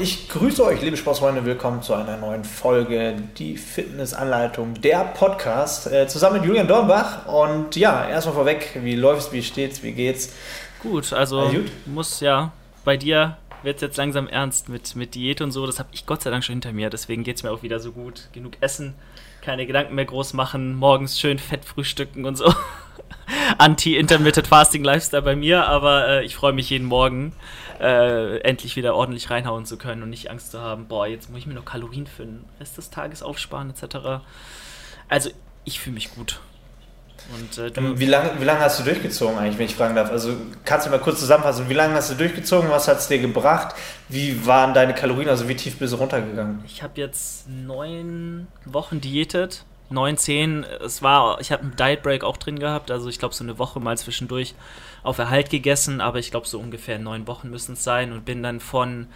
ich grüße euch, liebe Sportsfreunde. Willkommen zu einer neuen Folge, die Fitnessanleitung, der Podcast, äh, zusammen mit Julian Dornbach. Und ja, erstmal vorweg, wie läuft's, wie steht's, wie geht's? Gut, also gut? muss ja bei dir wird es jetzt langsam ernst mit, mit Diät und so. Das habe ich Gott sei Dank schon hinter mir. Deswegen geht es mir auch wieder so gut. Genug essen, keine Gedanken mehr groß machen, morgens schön fett frühstücken und so. Anti-Intermittent Fasting Lifestyle bei mir, aber äh, ich freue mich jeden Morgen äh, endlich wieder ordentlich reinhauen zu können und nicht Angst zu haben, boah, jetzt muss ich mir noch Kalorien für den Rest des Tages aufsparen etc. Also ich fühle mich gut. Und, äh, wie lange wie lang hast du durchgezogen eigentlich, wenn ich fragen darf? Also kannst du mal kurz zusammenfassen, wie lange hast du durchgezogen, was hat es dir gebracht, wie waren deine Kalorien, also wie tief bist du runtergegangen? Ich habe jetzt neun Wochen diätet, neun, zehn, es war, ich habe einen Diet Break auch drin gehabt, also ich glaube so eine Woche mal zwischendurch auf Erhalt gegessen, aber ich glaube so ungefähr neun Wochen müssen es sein. Und bin dann von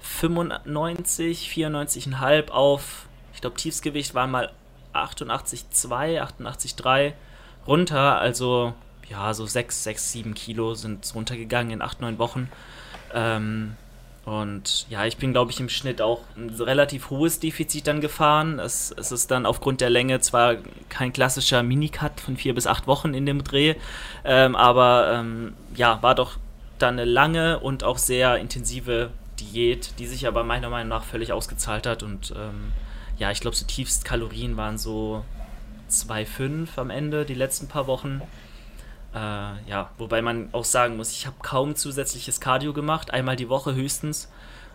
95, 94,5 auf, ich glaube Tiefsgewicht war mal 88,2, 88,3 runter. Also ja, so 6, 6, 7 Kilo sind runtergegangen in 8, 9 Wochen. Ähm, und ja, ich bin, glaube ich, im Schnitt auch ein relativ hohes Defizit dann gefahren. Es, es ist dann aufgrund der Länge zwar kein klassischer Minicut von vier bis acht Wochen in dem Dreh, ähm, aber ähm, ja, war doch dann eine lange und auch sehr intensive Diät, die sich aber meiner Meinung nach völlig ausgezahlt hat. Und ähm, ja, ich glaube, so tiefst Kalorien waren so 2,5 am Ende, die letzten paar Wochen. Äh, ja, wobei man auch sagen muss, ich habe kaum zusätzliches Cardio gemacht, einmal die Woche höchstens.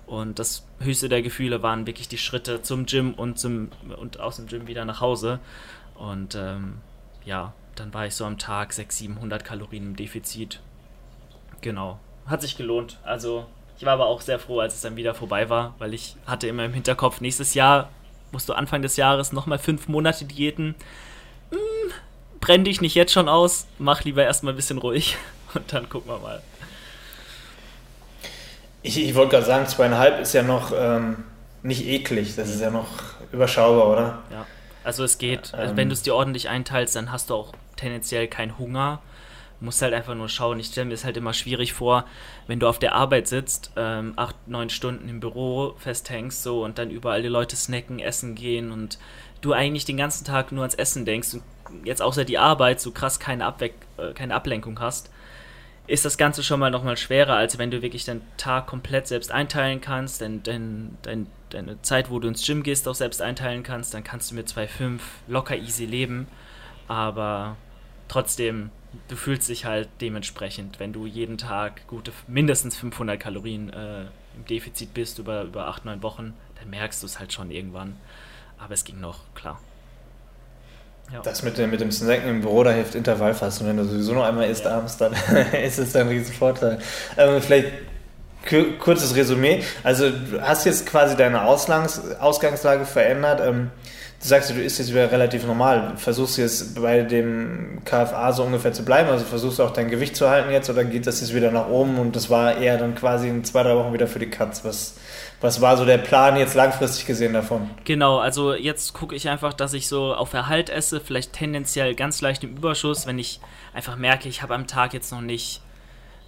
Und das höchste der Gefühle waren wirklich die Schritte zum Gym und, zum, und aus dem Gym wieder nach Hause. Und ähm, ja, dann war ich so am Tag 600, 700 Kalorien im Defizit. Genau, hat sich gelohnt. Also ich war aber auch sehr froh, als es dann wieder vorbei war, weil ich hatte immer im Hinterkopf, nächstes Jahr musst du Anfang des Jahres nochmal fünf Monate diäten. Hm, brenn dich nicht jetzt schon aus, mach lieber erstmal ein bisschen ruhig und dann gucken wir mal. Ich, ich wollte gerade sagen, zweieinhalb ist ja noch ähm, nicht eklig, das ist ja noch überschaubar, oder? Ja, also es geht. Ähm, wenn du es dir ordentlich einteilst, dann hast du auch tendenziell keinen Hunger musst halt einfach nur schauen. Ich stelle mir es halt immer schwierig vor, wenn du auf der Arbeit sitzt, ähm, acht, neun Stunden im Büro festhängst so und dann überall die Leute snacken, essen gehen und du eigentlich den ganzen Tag nur ans Essen denkst und jetzt außer die Arbeit so krass keine, Abweck, äh, keine Ablenkung hast, ist das Ganze schon mal nochmal schwerer, als wenn du wirklich deinen Tag komplett selbst einteilen kannst, dein, dein, dein, deine Zeit, wo du ins Gym gehst, auch selbst einteilen kannst, dann kannst du mit 2,5 locker easy leben. Aber trotzdem du fühlst dich halt dementsprechend, wenn du jeden Tag gute mindestens 500 Kalorien äh, im Defizit bist über, über 8, 9 Wochen, dann merkst du es halt schon irgendwann. Aber es ging noch, klar. Ja. Das mit dem, mit dem Snacken im Büro, da hilft Intervallfasten. Wenn du sowieso noch einmal isst ja. abends, dann ist es ein riesen Vorteil. Ähm, vielleicht kurzes Resümee. Also du hast jetzt quasi deine Auslangs Ausgangslage verändert. Ähm, du sagst, du isst jetzt wieder relativ normal. Versuchst du jetzt bei dem KFA so ungefähr zu bleiben? Also versuchst du auch dein Gewicht zu halten jetzt oder geht das jetzt wieder nach oben und das war eher dann quasi in zwei, drei Wochen wieder für die Katz? Was, was war so der Plan jetzt langfristig gesehen davon? Genau, also jetzt gucke ich einfach, dass ich so auf Erhalt esse, vielleicht tendenziell ganz leicht im Überschuss, wenn ich einfach merke, ich habe am Tag jetzt noch nicht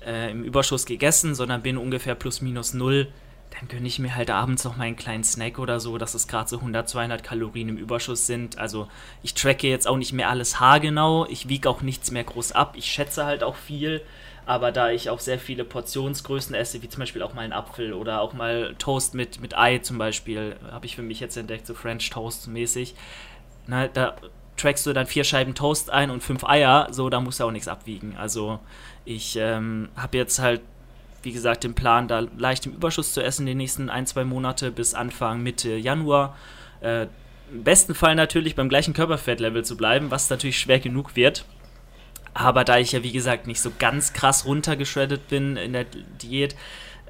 äh, im Überschuss gegessen, sondern bin ungefähr plus minus null dann gönne ich mir halt abends noch mal einen kleinen Snack oder so, dass es gerade so 100, 200 Kalorien im Überschuss sind. Also ich tracke jetzt auch nicht mehr alles haargenau, ich wiege auch nichts mehr groß ab, ich schätze halt auch viel, aber da ich auch sehr viele Portionsgrößen esse, wie zum Beispiel auch mal einen Apfel oder auch mal Toast mit, mit Ei zum Beispiel, habe ich für mich jetzt entdeckt, so French Toast mäßig, na, da trackst du dann vier Scheiben Toast ein und fünf Eier, so, da musst du auch nichts abwiegen. Also ich ähm, habe jetzt halt wie gesagt, den Plan, da leicht im Überschuss zu essen die nächsten ein, zwei Monate bis Anfang, Mitte Januar. Äh, Im besten Fall natürlich beim gleichen Körperfettlevel zu bleiben, was natürlich schwer genug wird. Aber da ich ja, wie gesagt, nicht so ganz krass runtergeschreddet bin in der Diät,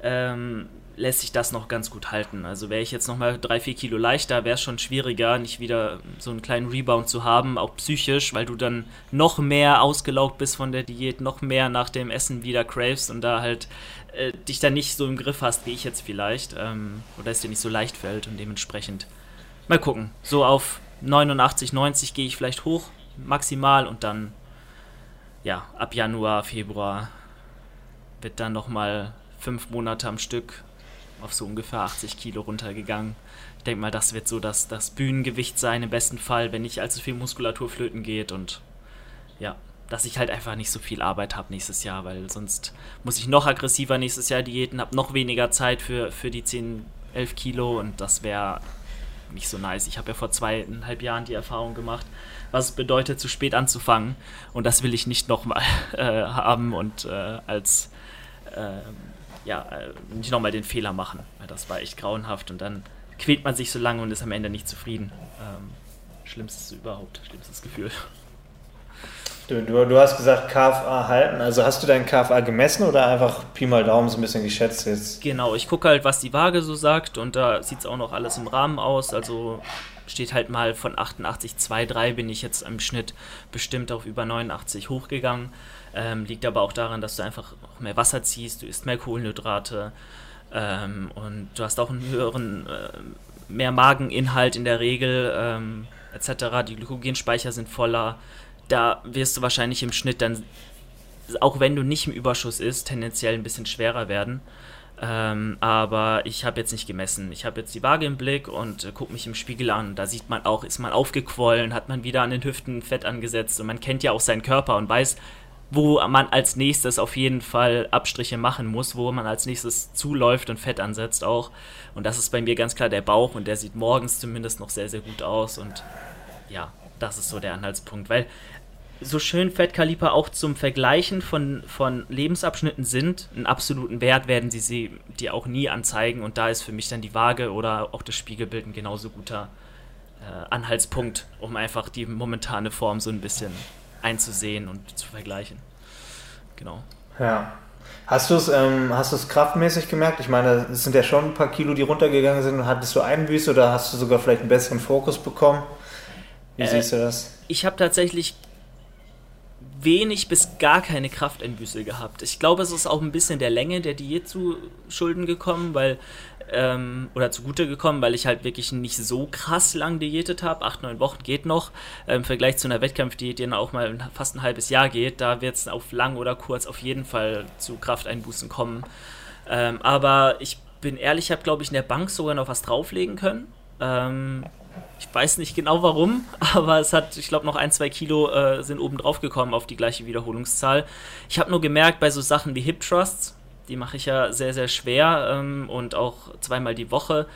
ähm, lässt sich das noch ganz gut halten. Also wäre ich jetzt nochmal drei, vier Kilo leichter, wäre es schon schwieriger, nicht wieder so einen kleinen Rebound zu haben, auch psychisch, weil du dann noch mehr ausgelaugt bist von der Diät, noch mehr nach dem Essen wieder craves und da halt äh, dich dann nicht so im Griff hast, wie ich jetzt vielleicht, ähm, oder es dir nicht so leicht fällt und dementsprechend mal gucken. So auf 89, 90 gehe ich vielleicht hoch, maximal und dann, ja, ab Januar, Februar wird dann nochmal fünf Monate am Stück auf so ungefähr 80 Kilo runtergegangen. Ich denke mal, das wird so das, das Bühnengewicht sein, im besten Fall, wenn nicht allzu viel Muskulatur flöten geht und ja, dass ich halt einfach nicht so viel Arbeit habe nächstes Jahr, weil sonst muss ich noch aggressiver nächstes Jahr diäten, habe noch weniger Zeit für, für die 10, 11 Kilo und das wäre nicht so nice. Ich habe ja vor zweieinhalb Jahren die Erfahrung gemacht, was es bedeutet, zu spät anzufangen und das will ich nicht nochmal äh, haben und äh, als äh, ja, äh, nicht nochmal den Fehler machen, weil das war echt grauenhaft und dann quält man sich so lange und ist am Ende nicht zufrieden. Ähm, schlimmstes überhaupt, schlimmstes Gefühl. Du, du, du, hast gesagt KFA halten, also hast du deinen KFA gemessen oder einfach Pi mal Daumen so ein bisschen geschätzt jetzt? Genau, ich gucke halt, was die Waage so sagt und da sieht es auch noch alles im Rahmen aus, also steht halt mal von 88,23 bin ich jetzt im Schnitt bestimmt auf über 89 hochgegangen. Ähm, liegt aber auch daran, dass du einfach mehr Wasser ziehst, du isst mehr Kohlenhydrate ähm, und du hast auch einen höheren, äh, mehr Mageninhalt in der Regel ähm, etc. Die Glykogenspeicher sind voller da wirst du wahrscheinlich im Schnitt dann, auch wenn du nicht im Überschuss ist, tendenziell ein bisschen schwerer werden. Ähm, aber ich habe jetzt nicht gemessen. Ich habe jetzt die Waage im Blick und äh, gucke mich im Spiegel an. Da sieht man auch, ist man aufgequollen, hat man wieder an den Hüften Fett angesetzt und man kennt ja auch seinen Körper und weiß, wo man als nächstes auf jeden Fall Abstriche machen muss, wo man als nächstes zuläuft und Fett ansetzt auch. Und das ist bei mir ganz klar der Bauch und der sieht morgens zumindest noch sehr, sehr gut aus. Und ja, das ist so der Anhaltspunkt, weil so schön Fettkaliber auch zum Vergleichen von, von Lebensabschnitten sind, einen absoluten Wert werden sie, sie dir auch nie anzeigen und da ist für mich dann die Waage oder auch das Spiegelbild ein genauso guter äh, Anhaltspunkt, um einfach die momentane Form so ein bisschen einzusehen und zu vergleichen. Genau. Ja. Hast du es ähm, kraftmäßig gemerkt? Ich meine, es sind ja schon ein paar Kilo, die runtergegangen sind. Hattest du Einbüße oder hast du sogar vielleicht einen besseren Fokus bekommen? Wie äh, siehst du das? Ich habe tatsächlich wenig bis gar keine Krafteinbüße gehabt. Ich glaube, es ist auch ein bisschen der Länge der Diät zu Schulden gekommen, weil ähm, oder zugute gekommen, weil ich halt wirklich nicht so krass lang diätet habe. Acht, neun Wochen geht noch. Ähm, Im Vergleich zu einer Wettkampfdiät, die dann auch mal fast ein halbes Jahr geht, da wird es auf lang oder kurz auf jeden Fall zu Krafteinbußen kommen. Ähm, aber ich bin ehrlich, ich habe, glaube ich, in der Bank sogar noch was drauflegen können. Ähm, ich weiß nicht genau warum, aber es hat, ich glaube, noch ein, zwei Kilo äh, sind oben drauf gekommen auf die gleiche Wiederholungszahl. Ich habe nur gemerkt, bei so Sachen wie Hip Trusts, die mache ich ja sehr, sehr schwer ähm, und auch zweimal die Woche,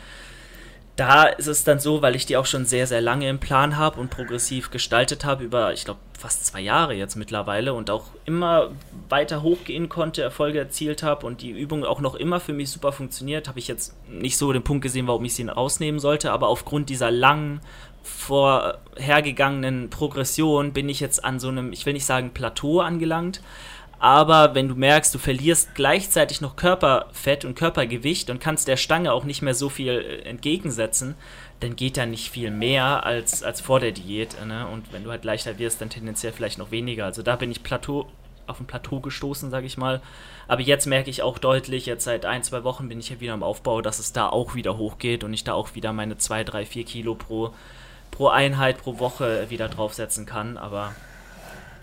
da ist es dann so, weil ich die auch schon sehr, sehr lange im Plan habe und progressiv gestaltet habe, über, ich glaube, fast zwei Jahre jetzt mittlerweile und auch immer weiter hochgehen konnte, Erfolge erzielt habe und die Übung auch noch immer für mich super funktioniert, habe ich jetzt nicht so den Punkt gesehen, warum ich sie rausnehmen sollte, aber aufgrund dieser langen, vorhergegangenen Progression bin ich jetzt an so einem, ich will nicht sagen Plateau angelangt, aber wenn du merkst, du verlierst gleichzeitig noch Körperfett und Körpergewicht und kannst der Stange auch nicht mehr so viel äh, entgegensetzen, dann geht da nicht viel mehr als, als vor der Diät. Ne? Und wenn du halt leichter wirst, dann tendenziell vielleicht noch weniger. Also da bin ich Plateau, auf ein Plateau gestoßen, sage ich mal. Aber jetzt merke ich auch deutlich, jetzt seit ein, zwei Wochen bin ich ja wieder im Aufbau, dass es da auch wieder hochgeht und ich da auch wieder meine 2, 3, 4 Kilo pro, pro Einheit pro Woche wieder draufsetzen kann. Aber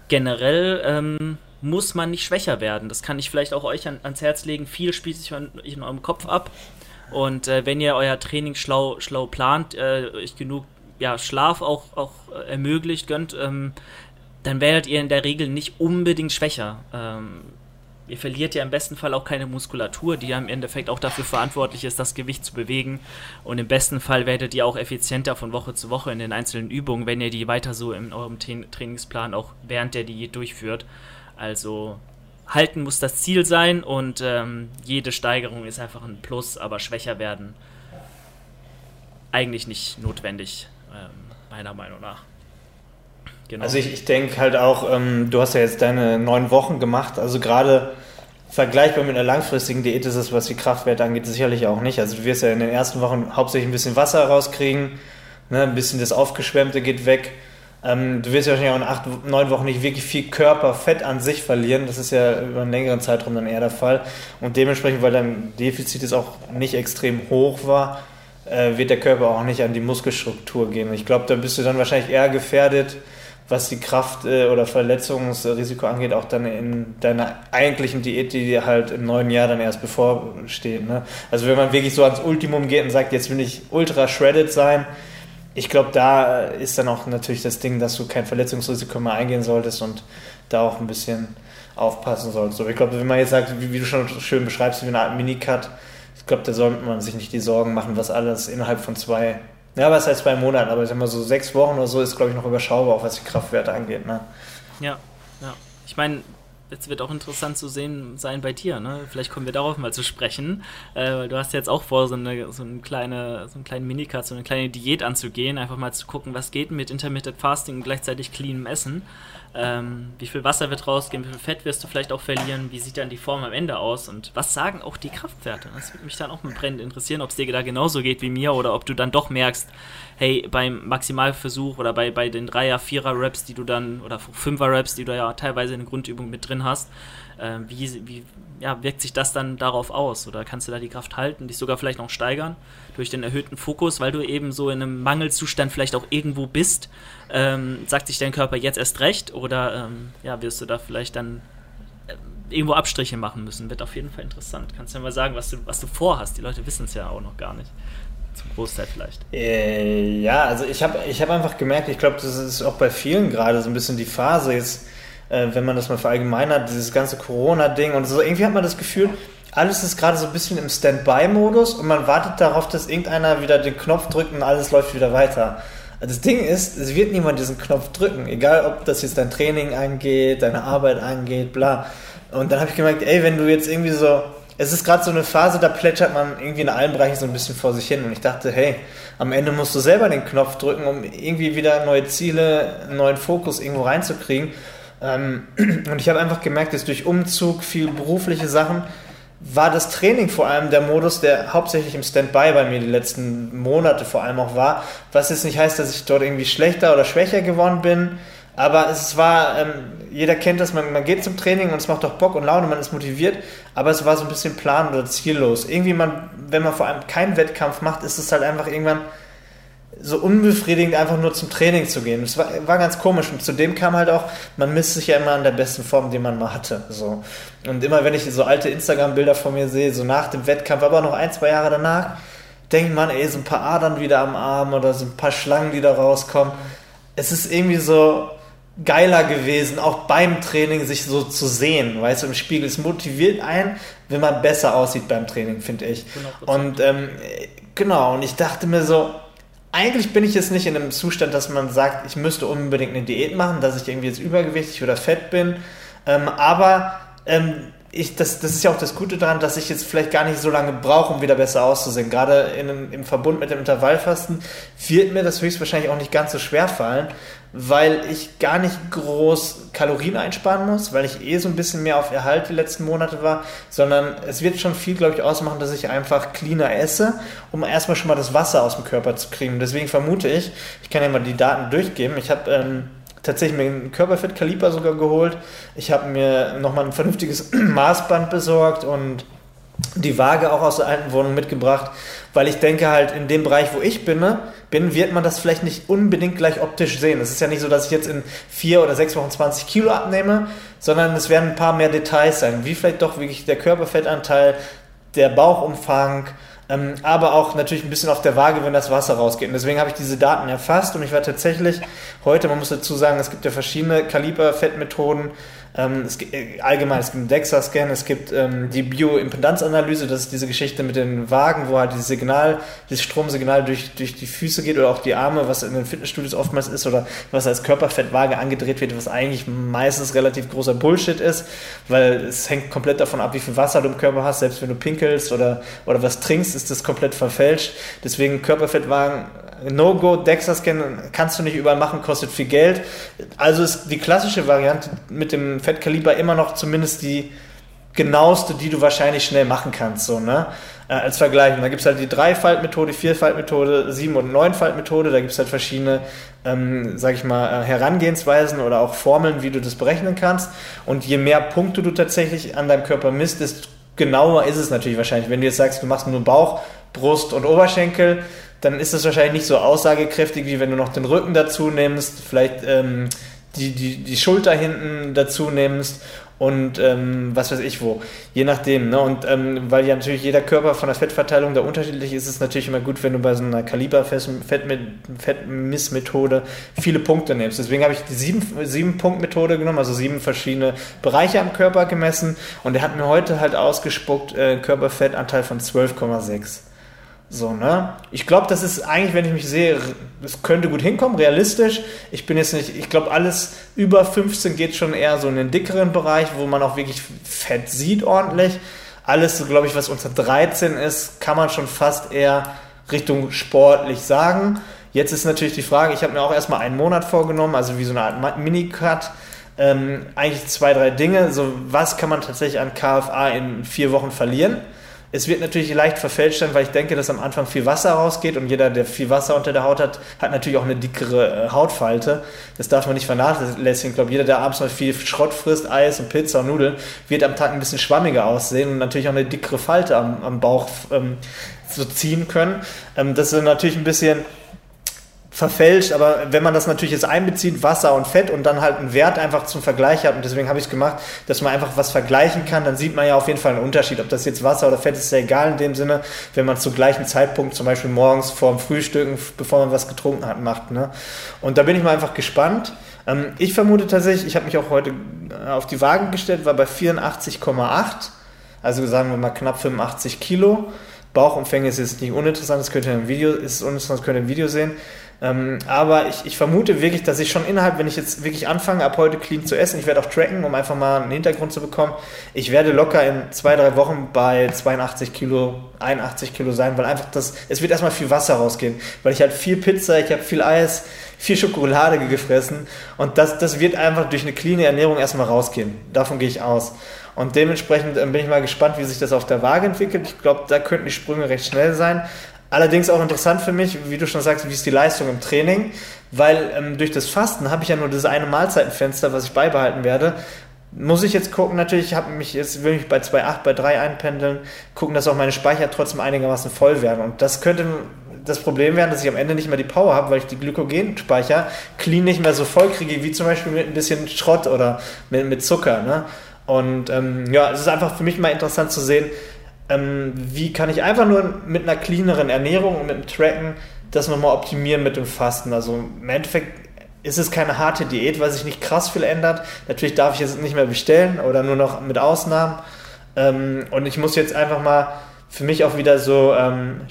generell ähm, muss man nicht schwächer werden. Das kann ich vielleicht auch euch an, ans Herz legen. Viel spielt sich in eurem Kopf ab. Und äh, wenn ihr euer Training schlau, schlau plant, äh, euch genug ja, Schlaf auch, auch äh, ermöglicht, gönnt, ähm, dann werdet ihr in der Regel nicht unbedingt schwächer. Ähm, ihr verliert ja im besten Fall auch keine Muskulatur, die ja im Endeffekt auch dafür verantwortlich ist, das Gewicht zu bewegen. Und im besten Fall werdet ihr auch effizienter von Woche zu Woche in den einzelnen Übungen, wenn ihr die weiter so in eurem Trainingsplan auch während der Diät durchführt. Also halten muss das Ziel sein und ähm, jede Steigerung ist einfach ein Plus, aber schwächer werden eigentlich nicht notwendig, ähm, meiner Meinung nach. Genau. Also ich, ich denke halt auch, ähm, du hast ja jetzt deine neun Wochen gemacht, also gerade vergleichbar mit einer langfristigen Diät ist es, was die Kraftwerte angeht, sicherlich auch nicht. Also du wirst ja in den ersten Wochen hauptsächlich ein bisschen Wasser rauskriegen, ne, ein bisschen das Aufgeschwemmte geht weg ähm, du wirst ja wahrscheinlich auch in acht, neun Wochen nicht wirklich viel Körperfett an sich verlieren. Das ist ja über einen längeren Zeitraum dann eher der Fall. Und dementsprechend, weil dein Defizit jetzt auch nicht extrem hoch war, äh, wird der Körper auch nicht an die Muskelstruktur gehen. Ich glaube, da bist du dann wahrscheinlich eher gefährdet, was die Kraft- äh, oder Verletzungsrisiko angeht, auch dann in deiner eigentlichen Diät, die dir halt im neuen Jahr dann erst bevorsteht. Ne? Also wenn man wirklich so ans Ultimum geht und sagt, jetzt will ich ultra shredded sein, ich glaube, da ist dann auch natürlich das Ding, dass du kein Verletzungsrisiko mehr eingehen solltest und da auch ein bisschen aufpassen solltest. So, ich glaube, wenn man jetzt sagt, wie, wie, du schon schön beschreibst, wie eine Art Minicut, ich glaube, da sollte man sich nicht die Sorgen machen, was alles innerhalb von zwei ja, was heißt zwei Monaten, aber ich sag mal so sechs Wochen oder so ist, glaube ich, noch überschaubar, auch was die Kraftwerte angeht. Ne? Ja, ja. Ich meine, jetzt wird auch interessant zu sehen sein bei dir. Ne? Vielleicht kommen wir darauf mal zu sprechen, äh, weil du hast jetzt auch vor, so eine, so eine kleine, so einen kleinen Minicut, so eine kleine Diät anzugehen, einfach mal zu gucken, was geht mit Intermittent Fasting und gleichzeitig cleanem Essen. Ähm, wie viel Wasser wird rausgehen, wie viel Fett wirst du vielleicht auch verlieren, wie sieht dann die Form am Ende aus und was sagen auch die Kraftwerte? Das würde mich dann auch mal brennend interessieren, ob es dir da genauso geht wie mir oder ob du dann doch merkst, hey, beim Maximalversuch oder bei, bei den 3er, 4er Raps, die du dann, oder 5er Raps, die du ja teilweise in der Grundübung mit drin hast, äh, wie, wie ja, wirkt sich das dann darauf aus? Oder kannst du da die Kraft halten, dich sogar vielleicht noch steigern durch den erhöhten Fokus, weil du eben so in einem Mangelzustand vielleicht auch irgendwo bist? Ähm, sagt sich dein Körper jetzt erst recht oder ähm, ja, wirst du da vielleicht dann äh, irgendwo Abstriche machen müssen? Wird auf jeden Fall interessant. Kannst du ja mal sagen, was du, was du vorhast? Die Leute wissen es ja auch noch gar nicht. Zum Großteil vielleicht. Äh, ja, also ich habe ich hab einfach gemerkt, ich glaube, das ist auch bei vielen gerade so ein bisschen die Phase jetzt äh, wenn man das mal verallgemeinert, dieses ganze Corona-Ding und so. Irgendwie hat man das Gefühl, alles ist gerade so ein bisschen im Standby-Modus und man wartet darauf, dass irgendeiner wieder den Knopf drückt und alles läuft wieder weiter. Das Ding ist, es wird niemand diesen Knopf drücken, egal ob das jetzt dein Training angeht, deine Arbeit angeht, bla. Und dann habe ich gemerkt, ey, wenn du jetzt irgendwie so, es ist gerade so eine Phase, da plätschert man irgendwie in allen Bereichen so ein bisschen vor sich hin. Und ich dachte, hey, am Ende musst du selber den Knopf drücken, um irgendwie wieder neue Ziele, neuen Fokus irgendwo reinzukriegen. Ähm, und ich habe einfach gemerkt, dass durch Umzug, viel berufliche Sachen, war das Training vor allem der Modus, der hauptsächlich im Standby bei mir die letzten Monate vor allem auch war. Was jetzt nicht heißt, dass ich dort irgendwie schlechter oder schwächer geworden bin, aber es war, ähm, jeder kennt das, man, man geht zum Training und es macht doch Bock und Laune, man ist motiviert, aber es war so ein bisschen plan- oder ziellos. Irgendwie, man, wenn man vor allem keinen Wettkampf macht, ist es halt einfach irgendwann so unbefriedigend einfach nur zum Training zu gehen. Das war, war ganz komisch. Und zudem kam halt auch, man misst sich ja immer an der besten Form, die man mal hatte. So. Und immer wenn ich so alte Instagram-Bilder von mir sehe, so nach dem Wettkampf, aber noch ein, zwei Jahre danach, denkt man, ey, so ein paar Adern wieder am Arm oder so ein paar Schlangen, die da rauskommen. Es ist irgendwie so geiler gewesen, auch beim Training sich so zu sehen, weißt du, im Spiegel. Es motiviert einen, wenn man besser aussieht beim Training, finde ich. 100%. Und ähm, genau, und ich dachte mir so, eigentlich bin ich jetzt nicht in einem Zustand, dass man sagt, ich müsste unbedingt eine Diät machen, dass ich irgendwie jetzt übergewichtig oder fett bin. Ähm, aber ähm, ich, das, das ist ja auch das Gute daran, dass ich jetzt vielleicht gar nicht so lange brauche, um wieder besser auszusehen. Gerade in, im Verbund mit dem Intervallfasten wird mir das höchstwahrscheinlich auch nicht ganz so schwer fallen, weil ich gar nicht groß Kalorien einsparen muss, weil ich eh so ein bisschen mehr auf Erhalt die letzten Monate war, sondern es wird schon viel, glaube ich, ausmachen, dass ich einfach cleaner esse, um erstmal schon mal das Wasser aus dem Körper zu kriegen. deswegen vermute ich, ich kann ja mal die Daten durchgeben, ich habe... Ähm, tatsächlich mir ein Körperfettkaliber sogar geholt. Ich habe mir nochmal ein vernünftiges Maßband besorgt und die Waage auch aus der alten Wohnung mitgebracht, weil ich denke halt, in dem Bereich, wo ich bin, ne, bin, wird man das vielleicht nicht unbedingt gleich optisch sehen. Es ist ja nicht so, dass ich jetzt in vier oder sechs Wochen 20 Kilo abnehme, sondern es werden ein paar mehr Details sein, wie vielleicht doch wirklich der Körperfettanteil, der Bauchumfang, ähm, aber auch natürlich ein bisschen auf der Waage, wenn das Wasser rausgeht. Und deswegen habe ich diese Daten erfasst und ich war tatsächlich heute, man muss dazu sagen, es gibt ja verschiedene Kaliberfettmethoden, ähm, es äh, allgemein, es gibt einen DEXA-Scan, es gibt ähm, die Bioimpedanzanalyse, das ist diese Geschichte mit den Wagen, wo halt dieses Signal, dieses Stromsignal durch, durch die Füße geht oder auch die Arme, was in den Fitnessstudios oftmals ist oder was als Körperfettwaage angedreht wird, was eigentlich meistens relativ großer Bullshit ist, weil es hängt komplett davon ab, wie viel Wasser du im Körper hast, selbst wenn du pinkelst oder, oder was trinkst, ist das komplett verfälscht. Deswegen Körperfettwagen No-Go, DEXA-Scan kannst du nicht überall machen, kostet viel Geld. Also ist die klassische Variante mit dem Fettkaliber immer noch zumindest die genaueste, die du wahrscheinlich schnell machen kannst, so, ne? Äh, als Vergleich. Da gibt es halt die Dreifaltmethode, Vierfaltmethode, Sieben- und Neunfaltmethode. Da gibt es halt verschiedene, ähm, sag ich mal, äh, Herangehensweisen oder auch Formeln, wie du das berechnen kannst. Und je mehr Punkte du tatsächlich an deinem Körper misst, desto genauer ist es natürlich wahrscheinlich. Wenn du jetzt sagst, du machst nur Bauch, Brust und Oberschenkel, dann ist das wahrscheinlich nicht so aussagekräftig, wie wenn du noch den Rücken dazu nimmst, vielleicht ähm, die, die, die Schulter hinten dazu nimmst und ähm, was weiß ich wo, je nachdem. Ne? Und ähm, weil ja natürlich jeder Körper von der Fettverteilung da unterschiedlich ist, ist es natürlich immer gut, wenn du bei so einer Kaliber-Fettmissmethode viele Punkte nimmst. Deswegen habe ich die sieben-Punkt-Methode genommen, also sieben verschiedene Bereiche am Körper gemessen und er hat mir heute halt ausgespuckt äh, Körperfettanteil von 12,6. So, ne? Ich glaube, das ist eigentlich, wenn ich mich sehe, es könnte gut hinkommen, realistisch. Ich bin jetzt nicht, ich glaube, alles über 15 geht schon eher so in den dickeren Bereich, wo man auch wirklich Fett sieht ordentlich. Alles, glaube ich, was unter 13 ist, kann man schon fast eher Richtung sportlich sagen. Jetzt ist natürlich die Frage, ich habe mir auch erstmal einen Monat vorgenommen, also wie so eine Art Minicut. Ähm, eigentlich zwei, drei Dinge. So, was kann man tatsächlich an KFA in vier Wochen verlieren? Es wird natürlich leicht verfälscht sein, weil ich denke, dass am Anfang viel Wasser rausgeht und jeder, der viel Wasser unter der Haut hat, hat natürlich auch eine dickere äh, Hautfalte. Das darf man nicht vernachlässigen. Ich glaube, jeder, der abends mal viel Schrott frisst, Eis und Pizza und Nudeln, wird am Tag ein bisschen schwammiger aussehen und natürlich auch eine dickere Falte am, am Bauch ähm, so ziehen können. Ähm, das ist natürlich ein bisschen verfälscht, aber wenn man das natürlich jetzt einbezieht, Wasser und Fett und dann halt einen Wert einfach zum Vergleich hat und deswegen habe ich es gemacht, dass man einfach was vergleichen kann, dann sieht man ja auf jeden Fall einen Unterschied. Ob das jetzt Wasser oder Fett ist, ist ja egal in dem Sinne, wenn man zum gleichen Zeitpunkt, zum Beispiel morgens vor dem Frühstücken, bevor man was getrunken hat, macht. Ne? Und da bin ich mal einfach gespannt. Ähm, ich vermute tatsächlich, ich habe mich auch heute äh, auf die Waage gestellt, war bei 84,8, also sagen wir mal knapp 85 Kilo. Bauchumfänge ist jetzt nicht uninteressant, das könnt ihr im Video, ist uninteressant, könnt ihr im Video sehen. Ähm, aber ich, ich vermute wirklich, dass ich schon innerhalb, wenn ich jetzt wirklich anfange, ab heute clean zu essen, ich werde auch tracken, um einfach mal einen Hintergrund zu bekommen, ich werde locker in zwei, drei Wochen bei 82 Kilo, 81 Kilo sein, weil einfach das, es wird erstmal viel Wasser rausgehen, weil ich halt viel Pizza, ich habe viel Eis, viel Schokolade gefressen und das, das wird einfach durch eine clean Ernährung erstmal rausgehen. Davon gehe ich aus. Und dementsprechend ähm, bin ich mal gespannt, wie sich das auf der Waage entwickelt. Ich glaube, da könnten die Sprünge recht schnell sein. Allerdings auch interessant für mich, wie du schon sagst, wie ist die Leistung im Training, weil ähm, durch das Fasten habe ich ja nur das eine Mahlzeitenfenster, was ich beibehalten werde. Muss ich jetzt gucken, natürlich, ich habe mich jetzt will ich bei 2,8, bei 3 einpendeln, gucken, dass auch meine Speicher trotzdem einigermaßen voll werden. Und das könnte das Problem werden, dass ich am Ende nicht mehr die Power habe, weil ich die Glykogenspeicher clean nicht mehr so voll kriege, wie zum Beispiel mit ein bisschen Schrott oder mit, mit Zucker. Ne? Und ähm, ja, es ist einfach für mich mal interessant zu sehen, ähm, wie kann ich einfach nur mit einer cleaneren Ernährung und mit dem Tracken das nochmal optimieren mit dem Fasten. Also im Endeffekt ist es keine harte Diät, weil sich nicht krass viel ändert. Natürlich darf ich es nicht mehr bestellen oder nur noch mit Ausnahmen. Ähm, und ich muss jetzt einfach mal für mich auch wieder so, ähm,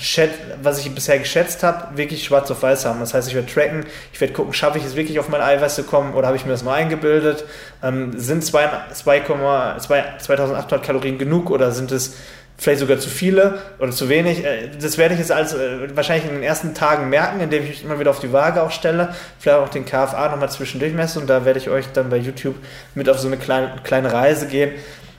was ich bisher geschätzt habe, wirklich schwarz auf weiß haben. Das heißt, ich werde tracken, ich werde gucken, schaffe ich es wirklich auf mein Eiweiß zu kommen oder habe ich mir das mal eingebildet? Ähm, sind 2, 2, 2800 Kalorien genug oder sind es vielleicht sogar zu viele oder zu wenig. Äh, das werde ich jetzt alles äh, wahrscheinlich in den ersten Tagen merken, indem ich mich immer wieder auf die Waage auch stelle, vielleicht auch den KFA nochmal zwischendurch messe und da werde ich euch dann bei YouTube mit auf so eine kleine, kleine Reise gehen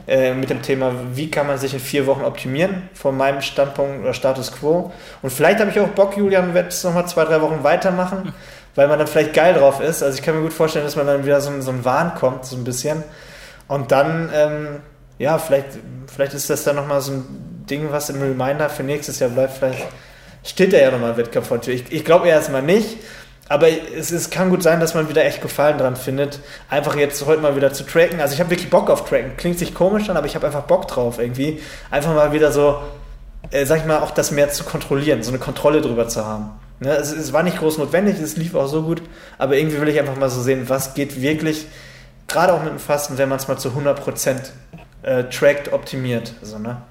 äh, mit dem Thema, wie kann man sich in vier Wochen optimieren, von meinem Standpunkt oder Status Quo. Und vielleicht habe ich auch Bock, Julian, werde es nochmal zwei, drei Wochen weitermachen, weil man dann vielleicht geil drauf ist. Also ich kann mir gut vorstellen, dass man dann wieder so, so ein Wahn kommt, so ein bisschen. Und dann... Ähm, ja, vielleicht, vielleicht ist das dann nochmal so ein Ding, was im Reminder für nächstes Jahr bleibt. Vielleicht steht da ja nochmal Wettkampf vor Ich, ich glaube erstmal nicht. Aber es, es kann gut sein, dass man wieder echt Gefallen dran findet, einfach jetzt heute mal wieder zu tracken. Also ich habe wirklich Bock auf Tracken. Klingt sich komisch an, aber ich habe einfach Bock drauf irgendwie. Einfach mal wieder so, äh, sag ich mal, auch das mehr zu kontrollieren, so eine Kontrolle drüber zu haben. Ne? Es, es war nicht groß notwendig, es lief auch so gut, aber irgendwie will ich einfach mal so sehen, was geht wirklich, gerade auch mit dem Fasten, wenn man es mal zu 100% äh, tracked, optimiert. Also, ne?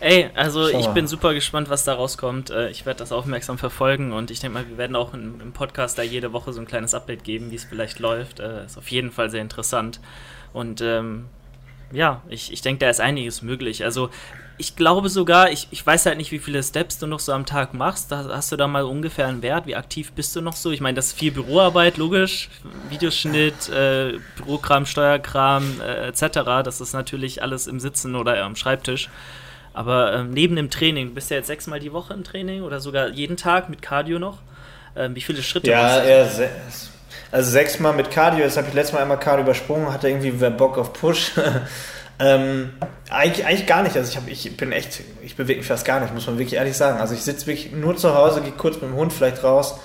Ey, also ich bin super gespannt, was da rauskommt. Äh, ich werde das aufmerksam verfolgen und ich denke mal, wir werden auch im Podcast da jede Woche so ein kleines Update geben, wie es vielleicht läuft. Äh, ist auf jeden Fall sehr interessant. Und ähm, ja, ich, ich denke, da ist einiges möglich. Also ich glaube sogar, ich, ich weiß halt nicht, wie viele Steps du noch so am Tag machst. Da, hast du da mal ungefähr einen Wert? Wie aktiv bist du noch so? Ich meine, das ist viel Büroarbeit, logisch. Videoschnitt, äh, Bürokram, Steuerkram, äh, etc. Das ist natürlich alles im Sitzen oder am Schreibtisch. Aber ähm, neben dem Training, du bist ja jetzt sechsmal die Woche im Training oder sogar jeden Tag mit Cardio noch. Ähm, wie viele Schritte ja, machst du? Ja, also sechsmal mit Cardio. Jetzt habe ich letztes Mal einmal Cardio übersprungen, hatte irgendwie Bock auf Push. Ähm, eigentlich, eigentlich gar nicht. Also ich, hab, ich bin echt, ich bewege mich fast gar nicht, muss man wirklich ehrlich sagen. Also ich sitze wirklich nur zu Hause, gehe kurz mit dem Hund vielleicht raus.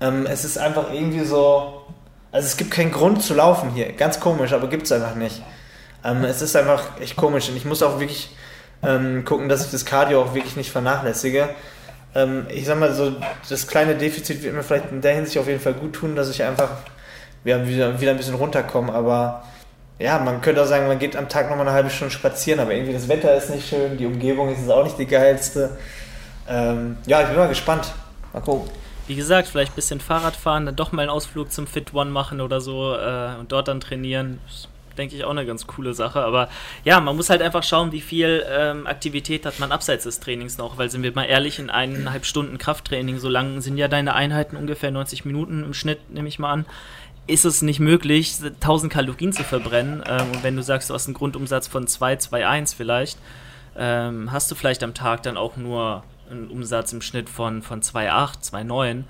Ähm, es ist einfach irgendwie so, Also es gibt keinen Grund zu laufen hier. Ganz komisch, aber gibt es einfach nicht. Ähm, es ist einfach echt komisch und ich muss auch wirklich ähm, gucken, dass ich das Cardio auch wirklich nicht vernachlässige. Ähm, ich sag mal so, das kleine Defizit wird mir vielleicht in der Hinsicht auf jeden Fall gut tun, dass ich einfach ja, wieder, wieder ein bisschen runterkomme, aber ja, man könnte auch sagen, man geht am Tag nochmal eine halbe Stunde spazieren, aber irgendwie das Wetter ist nicht schön, die Umgebung ist auch nicht die geilste. Ähm, ja, ich bin mal gespannt. Mal gucken. Wie gesagt, vielleicht ein bisschen Fahrrad fahren, dann doch mal einen Ausflug zum Fit One machen oder so äh, und dort dann trainieren. Das denke ich, auch eine ganz coole Sache. Aber ja, man muss halt einfach schauen, wie viel ähm, Aktivität hat man abseits des Trainings noch. Weil, sind wir mal ehrlich, in eineinhalb Stunden Krafttraining, so lang sind ja deine Einheiten ungefähr 90 Minuten im Schnitt, nehme ich mal an ist es nicht möglich, 1000 Kalorien zu verbrennen. Ähm, und wenn du sagst, du hast einen Grundumsatz von 2, 2, 1 vielleicht, ähm, hast du vielleicht am Tag dann auch nur einen Umsatz im Schnitt von, von 2,8, 2,9.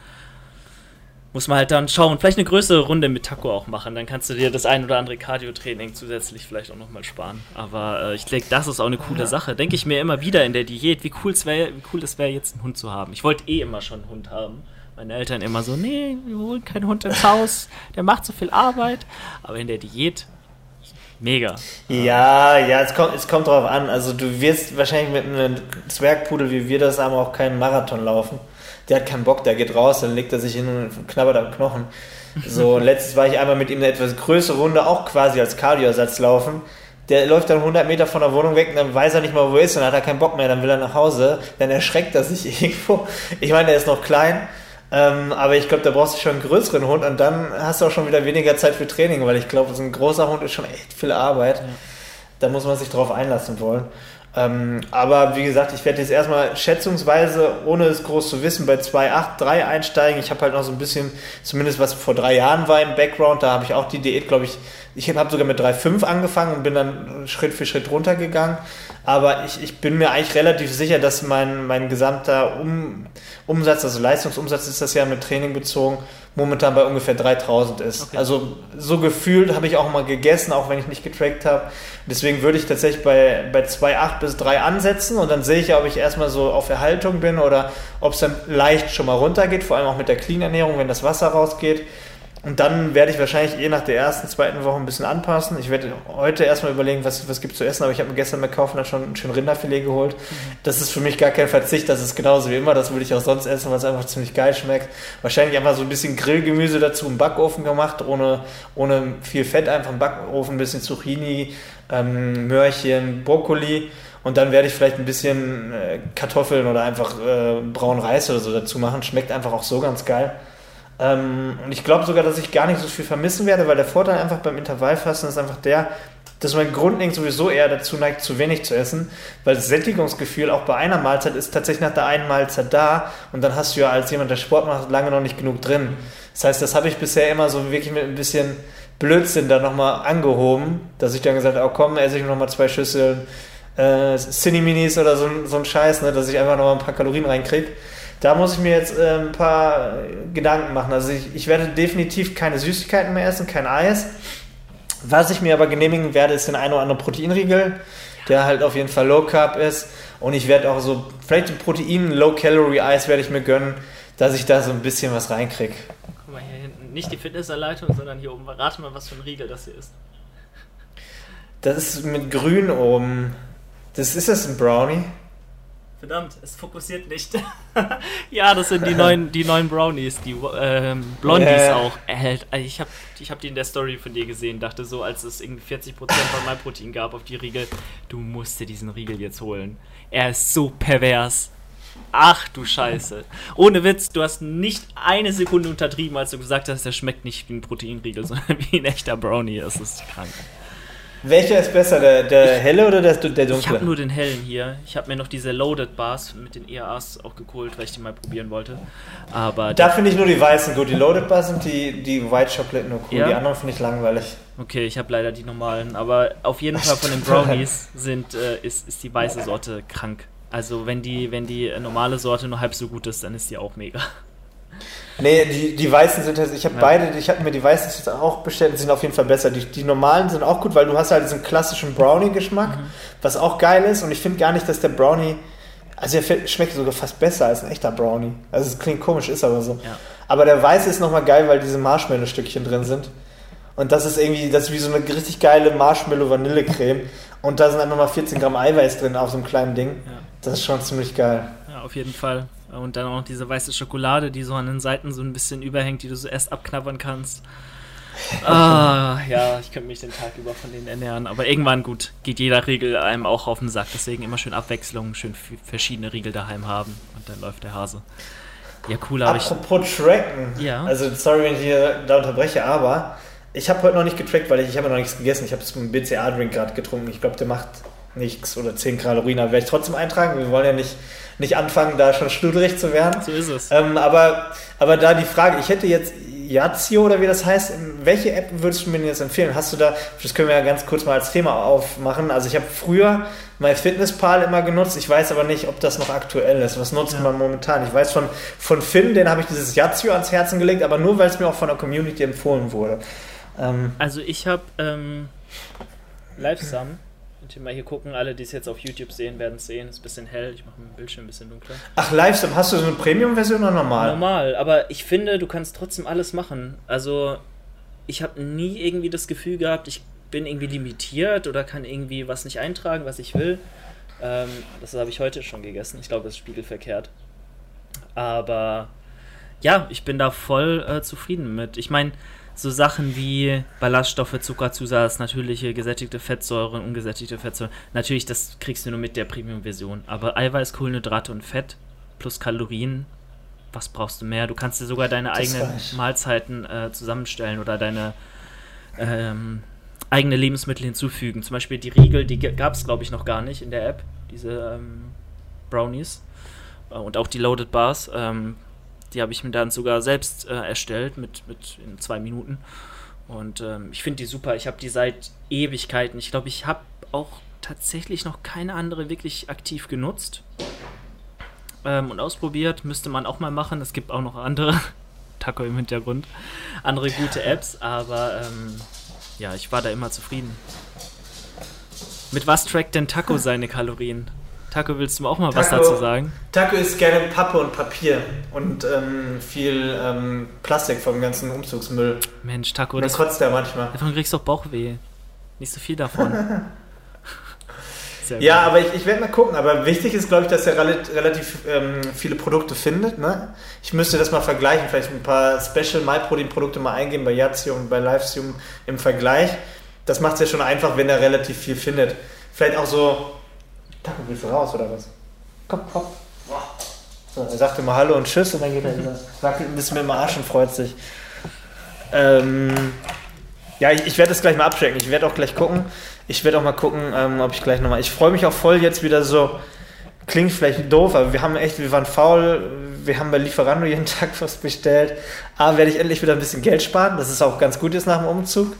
Muss man halt dann schauen. Vielleicht eine größere Runde mit Taco auch machen. Dann kannst du dir das ein oder andere Cardio-Training zusätzlich vielleicht auch nochmal sparen. Aber äh, ich denke, das ist auch eine coole ja. Sache. Denke ich mir immer wieder in der Diät, wie cool es wäre, wie cool es wäre, jetzt einen Hund zu haben. Ich wollte eh immer schon einen Hund haben meine Eltern immer so, nee, wir holen keinen Hund ins Haus, der macht so viel Arbeit. Aber in der Diät, mega. Ja, ja, es kommt, es kommt drauf an. Also du wirst wahrscheinlich mit einem Zwergpudel, wie wir das haben, auch keinen Marathon laufen. Der hat keinen Bock, der geht raus, dann legt er sich hin und knabbert am Knochen. So, letztes war ich einmal mit ihm eine etwas größere Runde, auch quasi als Kardioersatz laufen der läuft dann 100 Meter von der Wohnung weg und dann weiß er nicht mal, wo er ist und dann hat er keinen Bock mehr, dann will er nach Hause, dann erschreckt er sich irgendwo. Ich meine, der ist noch klein, ähm, aber ich glaube, da brauchst du schon einen größeren Hund und dann hast du auch schon wieder weniger Zeit für Training, weil ich glaube, so ein großer Hund ist schon echt viel Arbeit. Ja. Da muss man sich drauf einlassen wollen. Ähm, aber wie gesagt, ich werde jetzt erstmal schätzungsweise, ohne es groß zu wissen, bei 2,8, 3 einsteigen. Ich habe halt noch so ein bisschen, zumindest was vor drei Jahren war im Background, da habe ich auch die Diät, glaube ich, ich habe sogar mit 3,5 angefangen und bin dann Schritt für Schritt runtergegangen. Aber ich, ich bin mir eigentlich relativ sicher, dass mein, mein gesamter um, Umsatz, also Leistungsumsatz ist das ja mit Training bezogen, momentan bei ungefähr 3000 ist. Okay. Also so gefühlt habe ich auch mal gegessen, auch wenn ich nicht getrackt habe. Deswegen würde ich tatsächlich bei, bei 2,8 bis 3 ansetzen und dann sehe ich ja, ob ich erstmal so auf Erhaltung bin oder ob es dann leicht schon mal runtergeht, vor allem auch mit der Clean-Ernährung, wenn das Wasser rausgeht. Und dann werde ich wahrscheinlich je nach der ersten, zweiten Woche ein bisschen anpassen. Ich werde heute erstmal überlegen, was, was gibt es zu essen, aber ich habe mir gestern bei Kaufland schon ein schön Rinderfilet geholt. Mhm. Das ist für mich gar kein Verzicht, das ist genauso wie immer. Das würde ich auch sonst essen, weil es einfach ziemlich geil schmeckt. Wahrscheinlich einfach so ein bisschen Grillgemüse dazu im Backofen gemacht, ohne, ohne viel Fett, einfach im Backofen, ein bisschen Zucchini, ähm, Möhrchen, Brokkoli. Und dann werde ich vielleicht ein bisschen äh, Kartoffeln oder einfach äh, braunen Reis oder so dazu machen. Schmeckt einfach auch so ganz geil. Ähm, und ich glaube sogar, dass ich gar nicht so viel vermissen werde, weil der Vorteil einfach beim Intervallfasten ist einfach der, dass mein grundlegend sowieso eher dazu neigt, zu wenig zu essen, weil das Sättigungsgefühl auch bei einer Mahlzeit ist tatsächlich nach der einen Mahlzeit da und dann hast du ja als jemand, der Sport macht, lange noch nicht genug drin. Das heißt, das habe ich bisher immer so wirklich mit ein bisschen Blödsinn da nochmal angehoben, dass ich dann gesagt habe, oh komm, esse ich nochmal zwei Schüsseln äh, Cineminis oder so, so ein Scheiß, ne, dass ich einfach nochmal ein paar Kalorien reinkriege. Da muss ich mir jetzt äh, ein paar Gedanken machen. Also ich, ich werde definitiv keine Süßigkeiten mehr essen, kein Eis. Was ich mir aber genehmigen werde, ist den ein oder anderen Proteinriegel, der halt auf jeden Fall Low Carb ist. Und ich werde auch so, vielleicht ein Protein, Low Calorie Eis werde ich mir gönnen, dass ich da so ein bisschen was reinkriege. Guck mal hier hinten, nicht die Fitnessanleitung, sondern hier oben. Rate mal, was für ein Riegel das hier ist. Das ist mit grün oben. Das ist das ein Brownie? Verdammt, es fokussiert nicht. ja, das sind die neuen, die neuen Brownies, die ähm, Blondies yeah. auch. Äh, ich habe ich hab die in der Story von dir gesehen, dachte so, als es irgendwie 40% von meinem Protein gab auf die Riegel, du musst dir diesen Riegel jetzt holen. Er ist so pervers. Ach du Scheiße. Ohne Witz, du hast nicht eine Sekunde untertrieben, als du gesagt hast, der schmeckt nicht wie ein Proteinriegel, sondern wie ein echter Brownie. Das ist krank. Welcher ist besser, der, der helle oder der, der dunkle? Ich habe nur den hellen hier. Ich habe mir noch diese Loaded Bars mit den EAAs auch geholt, weil ich die mal probieren wollte. Aber da finde ich nur die weißen gut. Die Loaded Bars sind die, die White Chocolate nur cool. Ja? Die anderen finde ich langweilig. Okay, ich habe leider die normalen. Aber auf jeden Fall von den Brownies sind, äh, ist, ist die weiße Sorte krank. Also wenn die, wenn die normale Sorte nur halb so gut ist, dann ist die auch mega. Nee, die, die weißen sind ich habe ja. beide, ich habe mir die weißen jetzt auch bestellt, die sind auf jeden Fall besser. Die, die normalen sind auch gut, weil du hast halt diesen klassischen Brownie-Geschmack, mhm. was auch geil ist und ich finde gar nicht, dass der Brownie Also er schmeckt sogar fast besser als ein echter Brownie. Also es klingt komisch, ist aber so. Ja. Aber der weiße ist nochmal geil, weil diese Marshmallow-Stückchen drin sind. Und das ist irgendwie, das ist wie so eine richtig geile Marshmallow-Vanillecreme. Und da sind einfach mal 14 Gramm Eiweiß drin auf so einem kleinen Ding. Ja. Das ist schon ziemlich geil. Ja, auf jeden Fall. Und dann auch diese weiße Schokolade, die so an den Seiten so ein bisschen überhängt, die du so erst abknabbern kannst. ah, ja, ich könnte mich den Tag über von denen ernähren. Aber irgendwann, gut, geht jeder Riegel einem auch auf den Sack. Deswegen immer schön Abwechslung, schön verschiedene Riegel daheim haben. Und dann läuft der Hase. Ja, cool, aber Apropos ich... tracken. Ja. Also, sorry, wenn ich hier da unterbreche, aber ich habe heute noch nicht getrackt, weil ich, ich habe noch nichts gegessen. Ich habe einem BCA-Drink gerade getrunken. Ich glaube, der macht nichts oder 10 Kalorien. Aber werde ich trotzdem eintragen. Wir wollen ja nicht, nicht anfangen, da schon schluderig zu werden. So ist es. Ähm, aber, aber da die Frage, ich hätte jetzt Yazio oder wie das heißt, welche App würdest du mir jetzt empfehlen? Hast du da, das können wir ja ganz kurz mal als Thema aufmachen. Also ich habe früher mein Fitnesspal immer genutzt, ich weiß aber nicht, ob das noch aktuell ist. Was nutzt ja. man momentan? Ich weiß von, von Finn, den habe ich dieses Yazio ans Herzen gelegt, aber nur, weil es mir auch von der Community empfohlen wurde. Ähm, also ich habe ähm, Livesum. Könnt ihr mal hier gucken, alle, die es jetzt auf YouTube sehen, werden es sehen. Ist ein bisschen hell, ich mache mein Bildschirm ein bisschen dunkler. Ach, Livesum, hast du so eine Premium-Version oder normal? Normal, aber ich finde, du kannst trotzdem alles machen. Also, ich habe nie irgendwie das Gefühl gehabt, ich bin irgendwie limitiert oder kann irgendwie was nicht eintragen, was ich will. Ähm, das habe ich heute schon gegessen. Ich glaube, das ist spiegelverkehrt. Aber ja, ich bin da voll äh, zufrieden mit. Ich meine, so Sachen wie Ballaststoffe, Zuckerzusatz, natürliche gesättigte Fettsäuren, ungesättigte Fettsäuren. Natürlich, das kriegst du nur mit der Premium-Version. Aber Eiweiß, Kohlenhydrate und Fett plus Kalorien, was brauchst du mehr? Du kannst dir sogar deine das eigenen Mahlzeiten äh, zusammenstellen oder deine ähm, eigene Lebensmittel hinzufügen. Zum Beispiel die Riegel, die gab es, glaube ich, noch gar nicht in der App, diese ähm, Brownies. Äh, und auch die Loaded Bars. Ähm, die habe ich mir dann sogar selbst äh, erstellt mit, mit in zwei Minuten. Und ähm, ich finde die super. Ich habe die seit Ewigkeiten. Ich glaube, ich habe auch tatsächlich noch keine andere wirklich aktiv genutzt ähm, und ausprobiert. Müsste man auch mal machen. Es gibt auch noch andere, Taco im Hintergrund, andere gute Apps. Aber ähm, ja, ich war da immer zufrieden. Mit was trackt denn Taco seine Kalorien? Taco, willst du auch mal Taco, was dazu sagen? Taco isst gerne Pappe und Papier und ähm, viel ähm, Plastik vom ganzen Umzugsmüll. Mensch, Taco, das kotzt er manchmal. Davon kriegst du doch Bauchweh. Nicht so viel davon. ja, aber ich, ich werde mal gucken. Aber wichtig ist, glaube ich, dass er relativ ähm, viele Produkte findet. Ne? Ich müsste das mal vergleichen, vielleicht ein paar Special MyProtein-Produkte mal eingeben bei Yazio und bei Livestream im Vergleich. Das macht es ja schon einfach, wenn er relativ viel findet. Vielleicht auch so Taco, willst du raus oder was? Komm, komm. So, er sagt immer Hallo und Tschüss und dann geht er wieder. Wackelt ein bisschen mit dem Arsch und freut sich. Ähm, ja, ich, ich werde das gleich mal abchecken. Ich werde auch gleich gucken. Ich werde auch mal gucken, ähm, ob ich gleich nochmal. Ich freue mich auch voll jetzt wieder so. Klingt vielleicht doof, aber wir haben echt, wir waren faul. Wir haben bei Lieferando jeden Tag was bestellt. A, werde ich endlich wieder ein bisschen Geld sparen. Das ist auch ganz gut jetzt nach dem Umzug.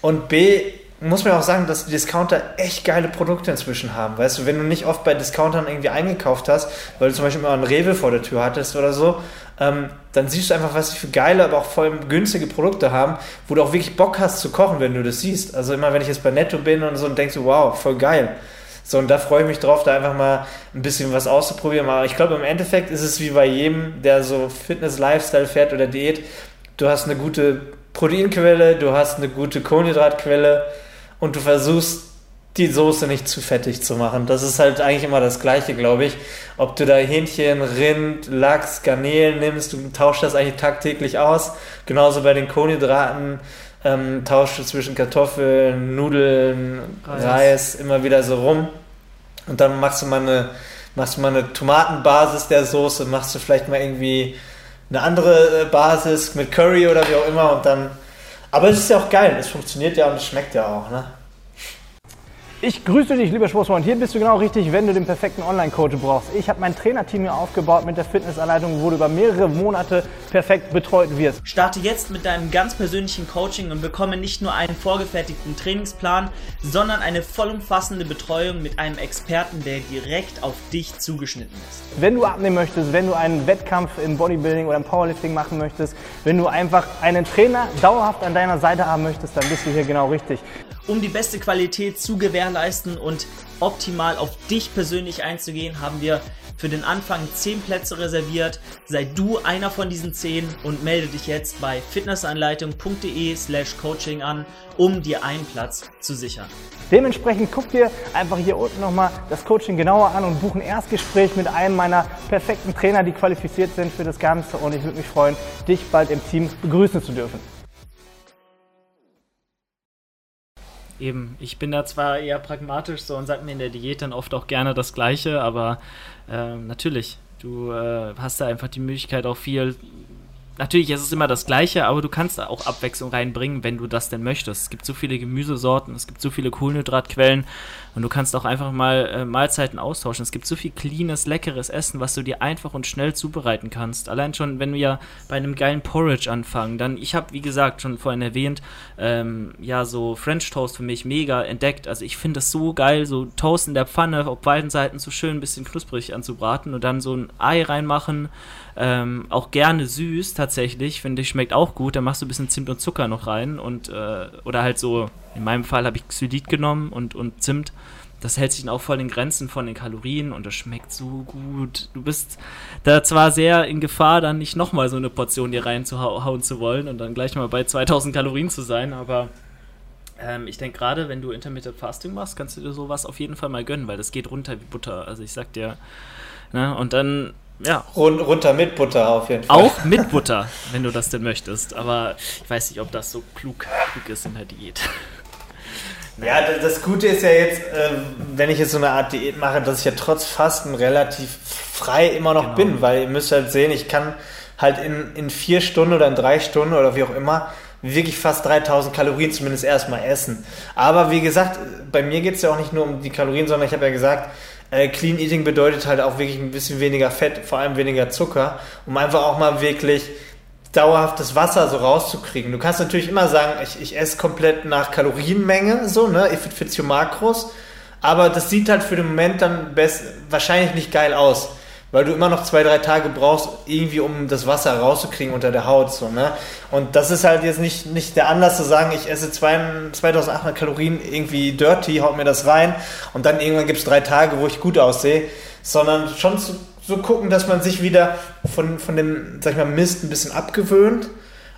Und B, muss man auch sagen, dass die Discounter echt geile Produkte inzwischen haben. Weißt du, wenn du nicht oft bei Discountern irgendwie eingekauft hast, weil du zum Beispiel immer einen Rewe vor der Tür hattest oder so, ähm, dann siehst du einfach, was sie für geile, aber auch vor allem günstige Produkte haben, wo du auch wirklich Bock hast zu kochen, wenn du das siehst. Also immer, wenn ich jetzt bei Netto bin und so und denkst du, wow, voll geil. So, und da freue ich mich drauf, da einfach mal ein bisschen was auszuprobieren. Aber ich glaube, im Endeffekt ist es wie bei jedem, der so Fitness-Lifestyle fährt oder Diät. Du hast eine gute Proteinquelle, du hast eine gute Kohlenhydratquelle, und du versuchst die Soße nicht zu fettig zu machen. Das ist halt eigentlich immer das Gleiche, glaube ich. Ob du da Hähnchen, Rind, Lachs, Garnelen nimmst, du tauschst das eigentlich tagtäglich aus. Genauso bei den Kohlenhydraten ähm, tauschst du zwischen Kartoffeln, Nudeln, Reis. Reis immer wieder so rum. Und dann machst du mal eine, machst du mal eine Tomatenbasis der Soße, machst du vielleicht mal irgendwie eine andere äh, Basis mit Curry oder wie auch immer und dann aber es ist ja auch geil, es funktioniert ja und es schmeckt ja auch, ne? Ich grüße dich, lieber Sportsfreund. Hier bist du genau richtig, wenn du den perfekten Online-Coach brauchst. Ich habe mein Trainerteam hier aufgebaut mit der Fitnessanleitung, wo du über mehrere Monate perfekt betreut wirst. Starte jetzt mit deinem ganz persönlichen Coaching und bekomme nicht nur einen vorgefertigten Trainingsplan, sondern eine vollumfassende Betreuung mit einem Experten, der direkt auf dich zugeschnitten ist. Wenn du abnehmen möchtest, wenn du einen Wettkampf im Bodybuilding oder im Powerlifting machen möchtest, wenn du einfach einen Trainer dauerhaft an deiner Seite haben möchtest, dann bist du hier genau richtig. Um die beste Qualität zu gewährleisten und optimal auf dich persönlich einzugehen, haben wir für den Anfang 10 Plätze reserviert. Sei du einer von diesen 10 und melde dich jetzt bei fitnessanleitung.de slash coaching an, um dir einen Platz zu sichern. Dementsprechend guck dir einfach hier unten nochmal das Coaching genauer an und buch ein Erstgespräch mit einem meiner perfekten Trainer, die qualifiziert sind für das Ganze. Und ich würde mich freuen, dich bald im Team begrüßen zu dürfen. Eben, ich bin da zwar eher pragmatisch so und sage mir in der Diät dann oft auch gerne das Gleiche, aber äh, natürlich, du äh, hast da einfach die Möglichkeit auch viel natürlich ist es immer das Gleiche, aber du kannst da auch Abwechslung reinbringen, wenn du das denn möchtest. Es gibt so viele Gemüsesorten, es gibt so viele Kohlenhydratquellen und du kannst auch einfach mal äh, Mahlzeiten austauschen. Es gibt so viel cleanes, leckeres Essen, was du dir einfach und schnell zubereiten kannst. Allein schon, wenn wir ja bei einem geilen Porridge anfangen, dann, ich habe, wie gesagt, schon vorhin erwähnt, ähm, ja, so French Toast für mich mega entdeckt. Also ich finde das so geil, so Toast in der Pfanne, auf beiden Seiten so schön ein bisschen knusprig anzubraten und dann so ein Ei reinmachen, ähm, auch gerne süß tatsächlich, finde ich, schmeckt auch gut. Da machst du ein bisschen Zimt und Zucker noch rein und äh, oder halt so, in meinem Fall habe ich Xylit genommen und, und Zimt. Das hält sich dann auch voll in Grenzen von den Kalorien und das schmeckt so gut. Du bist da zwar sehr in Gefahr, dann nicht nochmal so eine Portion dir reinzuhauen zu wollen und dann gleich mal bei 2000 Kalorien zu sein, aber ähm, ich denke gerade, wenn du Intermittent Fasting machst, kannst du dir sowas auf jeden Fall mal gönnen, weil das geht runter wie Butter. Also ich sag dir, ne, und dann ja. Run runter mit Butter auf jeden Fall. Auch mit Butter, wenn du das denn möchtest. Aber ich weiß nicht, ob das so klug, klug ist in der Diät. Ja, das Gute ist ja jetzt, äh, wenn ich jetzt so eine Art Diät mache, dass ich ja trotz Fasten relativ frei immer noch genau. bin, weil ihr müsst halt sehen, ich kann halt in, in vier Stunden oder in drei Stunden oder wie auch immer wirklich fast 3000 Kalorien zumindest erstmal essen. Aber wie gesagt, bei mir geht es ja auch nicht nur um die Kalorien, sondern ich habe ja gesagt, äh, Clean Eating bedeutet halt auch wirklich ein bisschen weniger Fett, vor allem weniger Zucker, um einfach auch mal wirklich dauerhaftes Wasser so rauszukriegen. Du kannst natürlich immer sagen, ich, ich esse komplett nach Kalorienmenge, so, ne, if it fits your macros, aber das sieht halt für den Moment dann best, wahrscheinlich nicht geil aus weil du immer noch zwei, drei Tage brauchst, irgendwie um das Wasser rauszukriegen unter der Haut. So, ne? Und das ist halt jetzt nicht, nicht der Anlass zu sagen, ich esse 2800 Kalorien irgendwie dirty, haut mir das rein und dann irgendwann gibt es drei Tage, wo ich gut aussehe, sondern schon zu, so gucken, dass man sich wieder von, von dem, sag ich mal, Mist ein bisschen abgewöhnt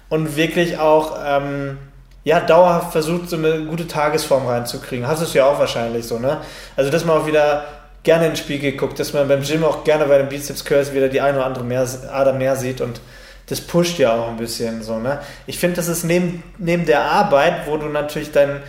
und wirklich auch ähm, ja, dauerhaft versucht, so eine gute Tagesform reinzukriegen. Hast du es ja auch wahrscheinlich so, ne? Also, dass man auch wieder gerne in den Spiegel guckt, dass man beim Gym auch gerne bei den Bizeps Curls wieder die eine oder andere mehr, Ader mehr sieht und das pusht ja auch ein bisschen so, ne? Ich finde, das ist neben, neben der Arbeit, wo du natürlich dein,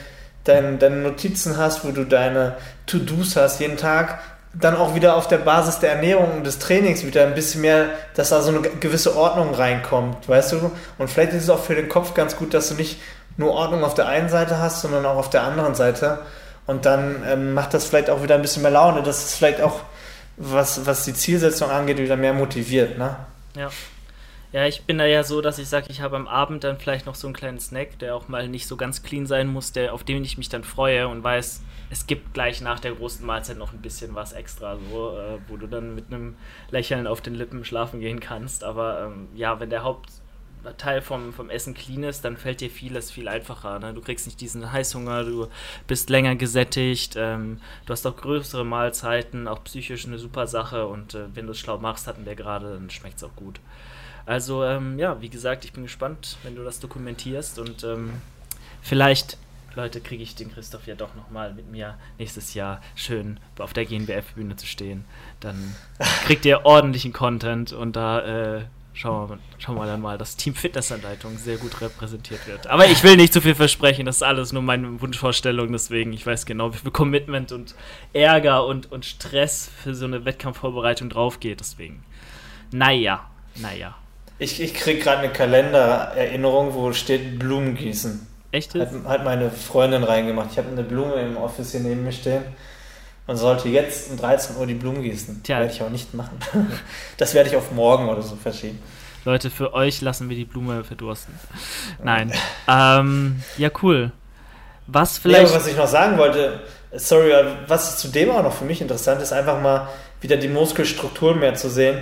dein, deine Notizen hast, wo du deine To-Dos hast jeden Tag, dann auch wieder auf der Basis der Ernährung und des Trainings wieder ein bisschen mehr, dass da so eine gewisse Ordnung reinkommt, weißt du? Und vielleicht ist es auch für den Kopf ganz gut, dass du nicht nur Ordnung auf der einen Seite hast, sondern auch auf der anderen Seite. Und dann ähm, macht das vielleicht auch wieder ein bisschen mehr Laune, dass es vielleicht auch, was, was die Zielsetzung angeht, wieder mehr motiviert, ne? Ja. Ja, ich bin da ja so, dass ich sage, ich habe am Abend dann vielleicht noch so einen kleinen Snack, der auch mal nicht so ganz clean sein muss, der, auf den ich mich dann freue und weiß, es gibt gleich nach der großen Mahlzeit noch ein bisschen was extra, so, äh, wo du dann mit einem Lächeln auf den Lippen schlafen gehen kannst. Aber ähm, ja, wenn der Haupt, Teil vom, vom Essen clean ist, dann fällt dir vieles viel einfacher. Ne? Du kriegst nicht diesen Heißhunger, du bist länger gesättigt, ähm, du hast auch größere Mahlzeiten, auch psychisch eine super Sache und äh, wenn du es schlau machst, hatten wir gerade, dann schmeckt es auch gut. Also ähm, ja, wie gesagt, ich bin gespannt, wenn du das dokumentierst und ähm, vielleicht Leute, kriege ich den Christoph ja doch nochmal mit mir nächstes Jahr schön auf der GNBF-Bühne zu stehen. Dann kriegt ihr ordentlichen Content und da äh, schauen wir, schauen wir dann mal, dass Team Fitnessanleitung sehr gut repräsentiert wird. Aber ich will nicht zu viel versprechen, das ist alles nur meine Wunschvorstellung, deswegen, ich weiß genau, wie viel Commitment und Ärger und, und Stress für so eine Wettkampfvorbereitung drauf geht, deswegen. Naja, naja. Ich, ich kriege gerade eine Kalendererinnerung, wo steht Blumen gießen. Echt? Hat, hat meine Freundin reingemacht. Ich habe eine Blume im Office hier neben mir stehen. Man sollte jetzt um 13 Uhr die Blumen gießen. Tja. Werde ich auch nicht machen. Das werde ich auf morgen oder so verschieben. Leute, für euch lassen wir die Blume verdursten. Nein. ähm, ja, cool. Was vielleicht. Ja, was ich noch sagen wollte, sorry, was zudem auch noch für mich interessant ist, einfach mal wieder die Muskelstrukturen mehr zu sehen.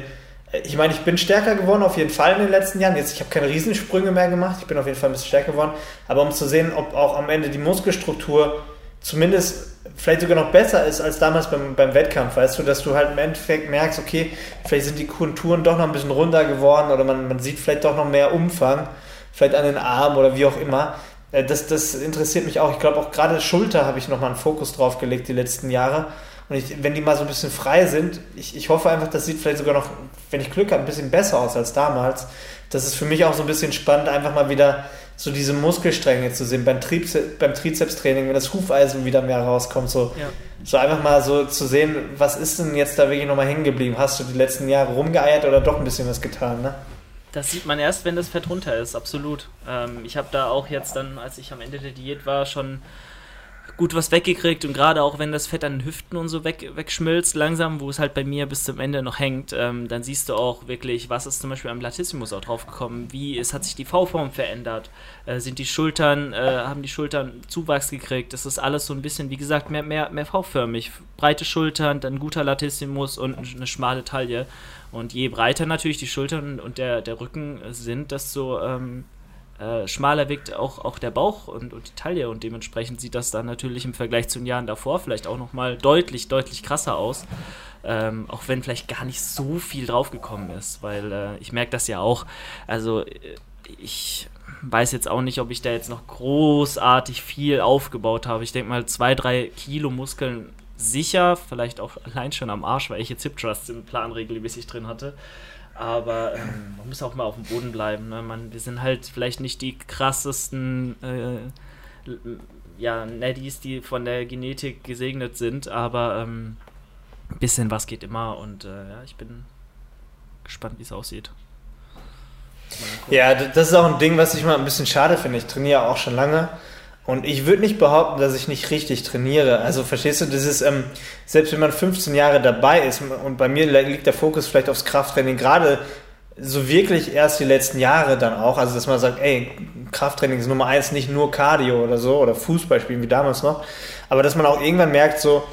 ich meine, ich bin stärker geworden auf jeden Fall in den letzten Jahren. Jetzt, ich habe keine Riesensprünge mehr gemacht, ich bin auf jeden Fall ein bisschen stärker geworden. Aber um zu sehen, ob auch am Ende die Muskelstruktur zumindest vielleicht sogar noch besser ist als damals beim, beim Wettkampf, weißt du, dass du halt im Endeffekt merkst, okay, vielleicht sind die Konturen doch noch ein bisschen runder geworden oder man, man sieht vielleicht doch noch mehr Umfang, vielleicht an den Armen oder wie auch immer. Äh, das, das interessiert mich auch. Ich glaube auch gerade Schulter habe ich nochmal einen Fokus drauf gelegt die letzten Jahre. Und ich, wenn die mal so ein bisschen frei sind, ich, ich hoffe einfach, das sieht vielleicht sogar noch, wenn ich Glück habe, ein bisschen besser aus als damals. Das ist für mich auch so ein bisschen spannend, einfach mal wieder so diese Muskelstränge zu sehen beim, Trizeps, beim Trizepstraining, wenn das Hufeisen wieder mehr rauskommt, so, ja. so einfach mal so zu sehen, was ist denn jetzt da wirklich nochmal hängen geblieben? Hast du die letzten Jahre rumgeeiert oder doch ein bisschen was getan, ne? Das sieht man erst, wenn das Fett runter ist, absolut. Ähm, ich habe da auch jetzt dann, als ich am Ende der Diät war, schon gut was weggekriegt und gerade auch wenn das Fett an den Hüften und so weg, wegschmilzt langsam, wo es halt bei mir bis zum Ende noch hängt, ähm, dann siehst du auch wirklich, was ist zum Beispiel am Latissimus auch draufgekommen, wie es hat sich die V-Form verändert, äh, sind die Schultern, äh, haben die Schultern Zuwachs gekriegt, das ist alles so ein bisschen, wie gesagt, mehr, mehr, mehr V-förmig, breite Schultern, dann guter Latissimus und eine schmale Taille. Und je breiter natürlich die Schultern und der, der Rücken sind, desto ähm, äh, schmaler wirkt auch, auch der Bauch und, und die Taille und dementsprechend sieht das dann natürlich im Vergleich zu den Jahren davor vielleicht auch nochmal deutlich, deutlich krasser aus. Ähm, auch wenn vielleicht gar nicht so viel draufgekommen ist, weil äh, ich merke das ja auch. Also äh, ich weiß jetzt auch nicht, ob ich da jetzt noch großartig viel aufgebaut habe. Ich denke mal, zwei, drei Kilo Muskeln sicher, vielleicht auch allein schon am Arsch, weil ich jetzt Hip Trusts im Plan regelmäßig drin hatte. Aber ähm, man muss auch mal auf dem Boden bleiben. Ne? Man, wir sind halt vielleicht nicht die krassesten äh, ja, Neddies, die von der Genetik gesegnet sind, aber ähm, ein bisschen was geht immer und äh, ja, ich bin gespannt, wie es aussieht. Ja, das ist auch ein Ding, was ich mal ein bisschen schade finde. Ich trainiere auch schon lange und ich würde nicht behaupten, dass ich nicht richtig trainiere. Also verstehst du, das ist, ähm, selbst wenn man 15 Jahre dabei ist und bei mir liegt der Fokus vielleicht aufs Krafttraining, gerade so wirklich erst die letzten Jahre dann auch, also dass man sagt, ey, Krafttraining ist Nummer eins, nicht nur Cardio oder so oder Fußball spielen wie damals noch, aber dass man auch irgendwann merkt, so,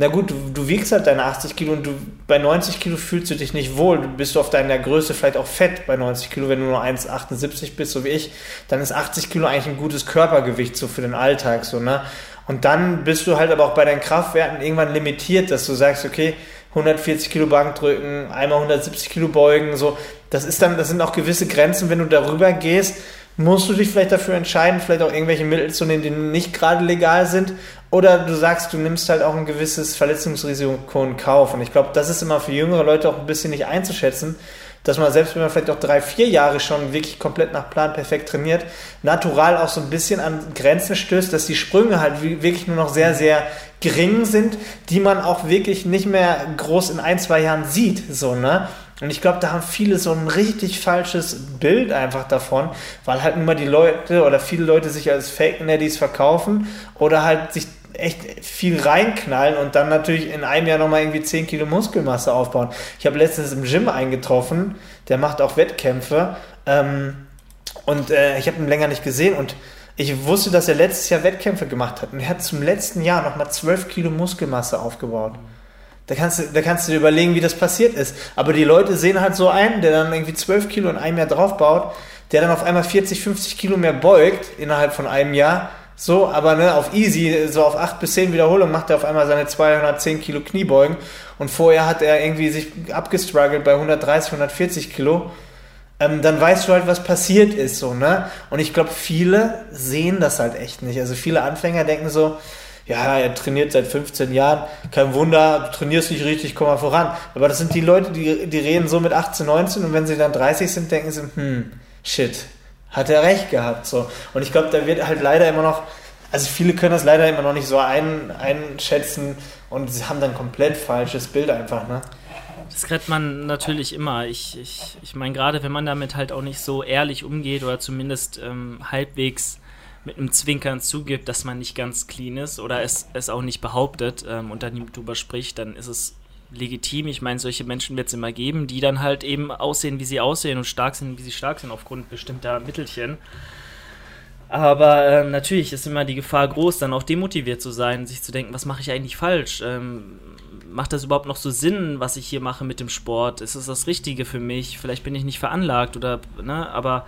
na gut, du, du, wiegst halt deine 80 Kilo und du bei 90 Kilo fühlst du dich nicht wohl. Du bist auf deiner Größe vielleicht auch fett bei 90 Kilo, wenn du nur 1,78 bist, so wie ich, dann ist 80 Kilo eigentlich ein gutes Körpergewicht so für den Alltag, so, ne? Und dann bist du halt aber auch bei deinen Kraftwerten irgendwann limitiert, dass du sagst, okay, 140 Kilo Bank drücken, einmal 170 Kilo beugen, so. Das ist dann, das sind auch gewisse Grenzen, wenn du darüber gehst, musst du dich vielleicht dafür entscheiden, vielleicht auch irgendwelche Mittel zu nehmen, die nicht gerade legal sind. Oder du sagst, du nimmst halt auch ein gewisses Verletzungsrisiko in Kauf. Und ich glaube, das ist immer für jüngere Leute auch ein bisschen nicht einzuschätzen, dass man selbst wenn man vielleicht auch drei, vier Jahre schon wirklich komplett nach Plan perfekt trainiert, natural auch so ein bisschen an Grenzen stößt, dass die Sprünge halt wirklich nur noch sehr, sehr gering sind, die man auch wirklich nicht mehr groß in ein, zwei Jahren sieht. So, ne? Und ich glaube, da haben viele so ein richtig falsches Bild einfach davon, weil halt immer die Leute oder viele Leute sich als Fake Neddies verkaufen oder halt sich echt viel reinknallen und dann natürlich in einem Jahr nochmal irgendwie 10 Kilo Muskelmasse aufbauen. Ich habe letztens im Gym eingetroffen, der macht auch Wettkämpfe ähm, und äh, ich habe ihn länger nicht gesehen und ich wusste, dass er letztes Jahr Wettkämpfe gemacht hat und er hat zum letzten Jahr nochmal 12 Kilo Muskelmasse aufgebaut. Da kannst, du, da kannst du dir überlegen, wie das passiert ist. Aber die Leute sehen halt so einen, der dann irgendwie 12 Kilo in einem Jahr draufbaut, der dann auf einmal 40, 50 Kilo mehr beugt innerhalb von einem Jahr. So, aber ne, auf easy, so auf 8 bis 10 Wiederholungen macht er auf einmal seine 210 Kilo Kniebeugen. Und vorher hat er irgendwie sich abgestruggelt bei 130, 140 Kilo. Ähm, dann weißt du halt, was passiert ist, so, ne? Und ich glaube, viele sehen das halt echt nicht. Also viele Anfänger denken so, ja, er trainiert seit 15 Jahren, kein Wunder, du trainierst nicht richtig, komm mal voran. Aber das sind die Leute, die, die reden so mit 18, 19 und wenn sie dann 30 sind, denken sie, hm, shit, hat er recht gehabt. So. Und ich glaube, da wird halt leider immer noch, also viele können das leider immer noch nicht so ein, einschätzen und sie haben dann komplett falsches Bild einfach, ne? Das kriegt man natürlich immer. Ich, ich, ich meine, gerade wenn man damit halt auch nicht so ehrlich umgeht oder zumindest ähm, halbwegs mit einem Zwinkern zugibt, dass man nicht ganz clean ist oder es, es auch nicht behauptet ähm, und dann darüber spricht, dann ist es legitim. Ich meine, solche Menschen wird es immer geben, die dann halt eben aussehen, wie sie aussehen und stark sind, wie sie stark sind, aufgrund bestimmter Mittelchen. Aber ähm, natürlich ist immer die Gefahr groß, dann auch demotiviert zu sein, sich zu denken, was mache ich eigentlich falsch? Ähm, macht das überhaupt noch so Sinn, was ich hier mache mit dem Sport? Ist es das Richtige für mich? Vielleicht bin ich nicht veranlagt oder, ne, aber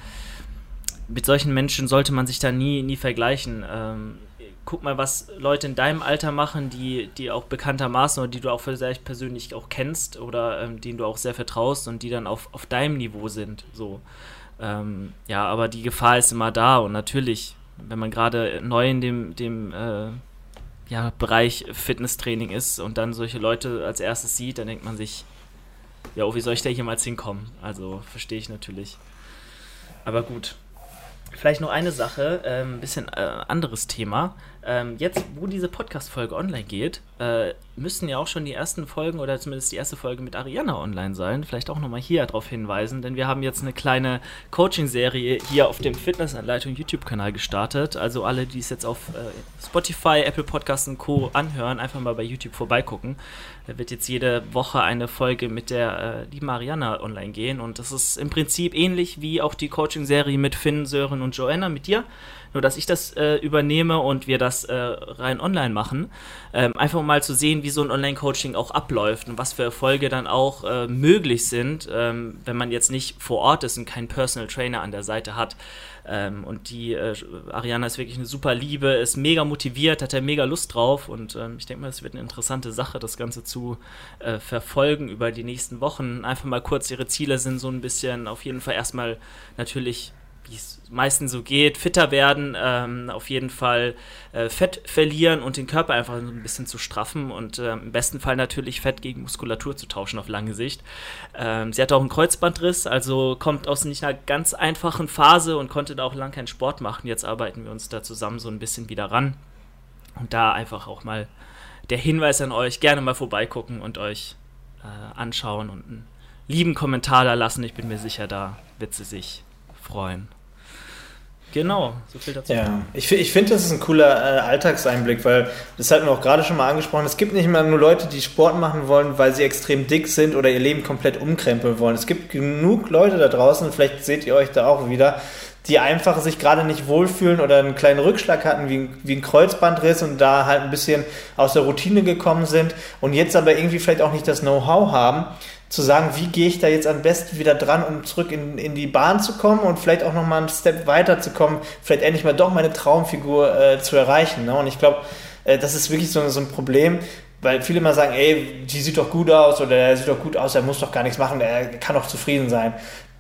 mit solchen Menschen sollte man sich da nie, nie vergleichen. Ähm, guck mal, was Leute in deinem Alter machen, die, die auch bekanntermaßen oder die du auch vielleicht persönlich auch kennst oder ähm, denen du auch sehr vertraust und die dann auf, auf deinem Niveau sind. So. Ähm, ja, aber die Gefahr ist immer da und natürlich, wenn man gerade neu in dem, dem äh, ja, Bereich Fitnesstraining ist und dann solche Leute als erstes sieht, dann denkt man sich, ja, oh, wie soll ich da jemals hinkommen? Also verstehe ich natürlich. Aber gut. Vielleicht noch eine Sache, ein bisschen äh, anderes Thema. Ähm, jetzt, wo diese Podcast-Folge online geht, äh, müssten ja auch schon die ersten Folgen oder zumindest die erste Folge mit Ariana online sein. Vielleicht auch nochmal hier darauf hinweisen, denn wir haben jetzt eine kleine Coaching-Serie hier auf dem Fitnessanleitung YouTube-Kanal gestartet. Also alle, die es jetzt auf äh, Spotify, Apple Podcasts und Co. anhören, einfach mal bei YouTube vorbeigucken. Da wird jetzt jede Woche eine Folge mit der äh, lieben Ariana online gehen und das ist im Prinzip ähnlich wie auch die Coaching-Serie mit Finn, Sören und Joanna mit dir nur dass ich das äh, übernehme und wir das äh, rein online machen. Ähm, einfach mal zu sehen, wie so ein Online-Coaching auch abläuft und was für Erfolge dann auch äh, möglich sind, ähm, wenn man jetzt nicht vor Ort ist und keinen Personal Trainer an der Seite hat. Ähm, und die äh, Ariana ist wirklich eine super Liebe, ist mega motiviert, hat ja mega Lust drauf und ähm, ich denke mal, es wird eine interessante Sache, das Ganze zu äh, verfolgen über die nächsten Wochen. Einfach mal kurz, ihre Ziele sind so ein bisschen auf jeden Fall erstmal natürlich wie es meistens so geht, fitter werden, ähm, auf jeden Fall äh, Fett verlieren und den Körper einfach so ein bisschen zu straffen und äh, im besten Fall natürlich Fett gegen Muskulatur zu tauschen auf lange Sicht. Ähm, sie hat auch einen Kreuzbandriss, also kommt aus nicht einer ganz einfachen Phase und konnte da auch lang keinen Sport machen. Jetzt arbeiten wir uns da zusammen so ein bisschen wieder ran. Und da einfach auch mal der Hinweis an euch, gerne mal vorbeigucken und euch äh, anschauen und einen lieben Kommentar da lassen. Ich bin mir sicher, da wird sie sich freuen. Genau, so viel dazu. Ja, ich, ich finde, das ist ein cooler äh, Alltagseinblick, weil das hatten wir auch gerade schon mal angesprochen. Es gibt nicht immer nur Leute, die Sport machen wollen, weil sie extrem dick sind oder ihr Leben komplett umkrempeln wollen. Es gibt genug Leute da draußen, vielleicht seht ihr euch da auch wieder, die einfach sich gerade nicht wohlfühlen oder einen kleinen Rückschlag hatten, wie, wie ein Kreuzbandriss und da halt ein bisschen aus der Routine gekommen sind und jetzt aber irgendwie vielleicht auch nicht das Know-how haben zu sagen, wie gehe ich da jetzt am besten wieder dran, um zurück in, in die Bahn zu kommen und vielleicht auch nochmal einen Step weiter zu kommen, vielleicht endlich mal doch meine Traumfigur äh, zu erreichen. Ne? Und ich glaube, äh, das ist wirklich so, so ein Problem, weil viele immer sagen, ey, die sieht doch gut aus oder der sieht doch gut aus, er muss doch gar nichts machen, er kann doch zufrieden sein.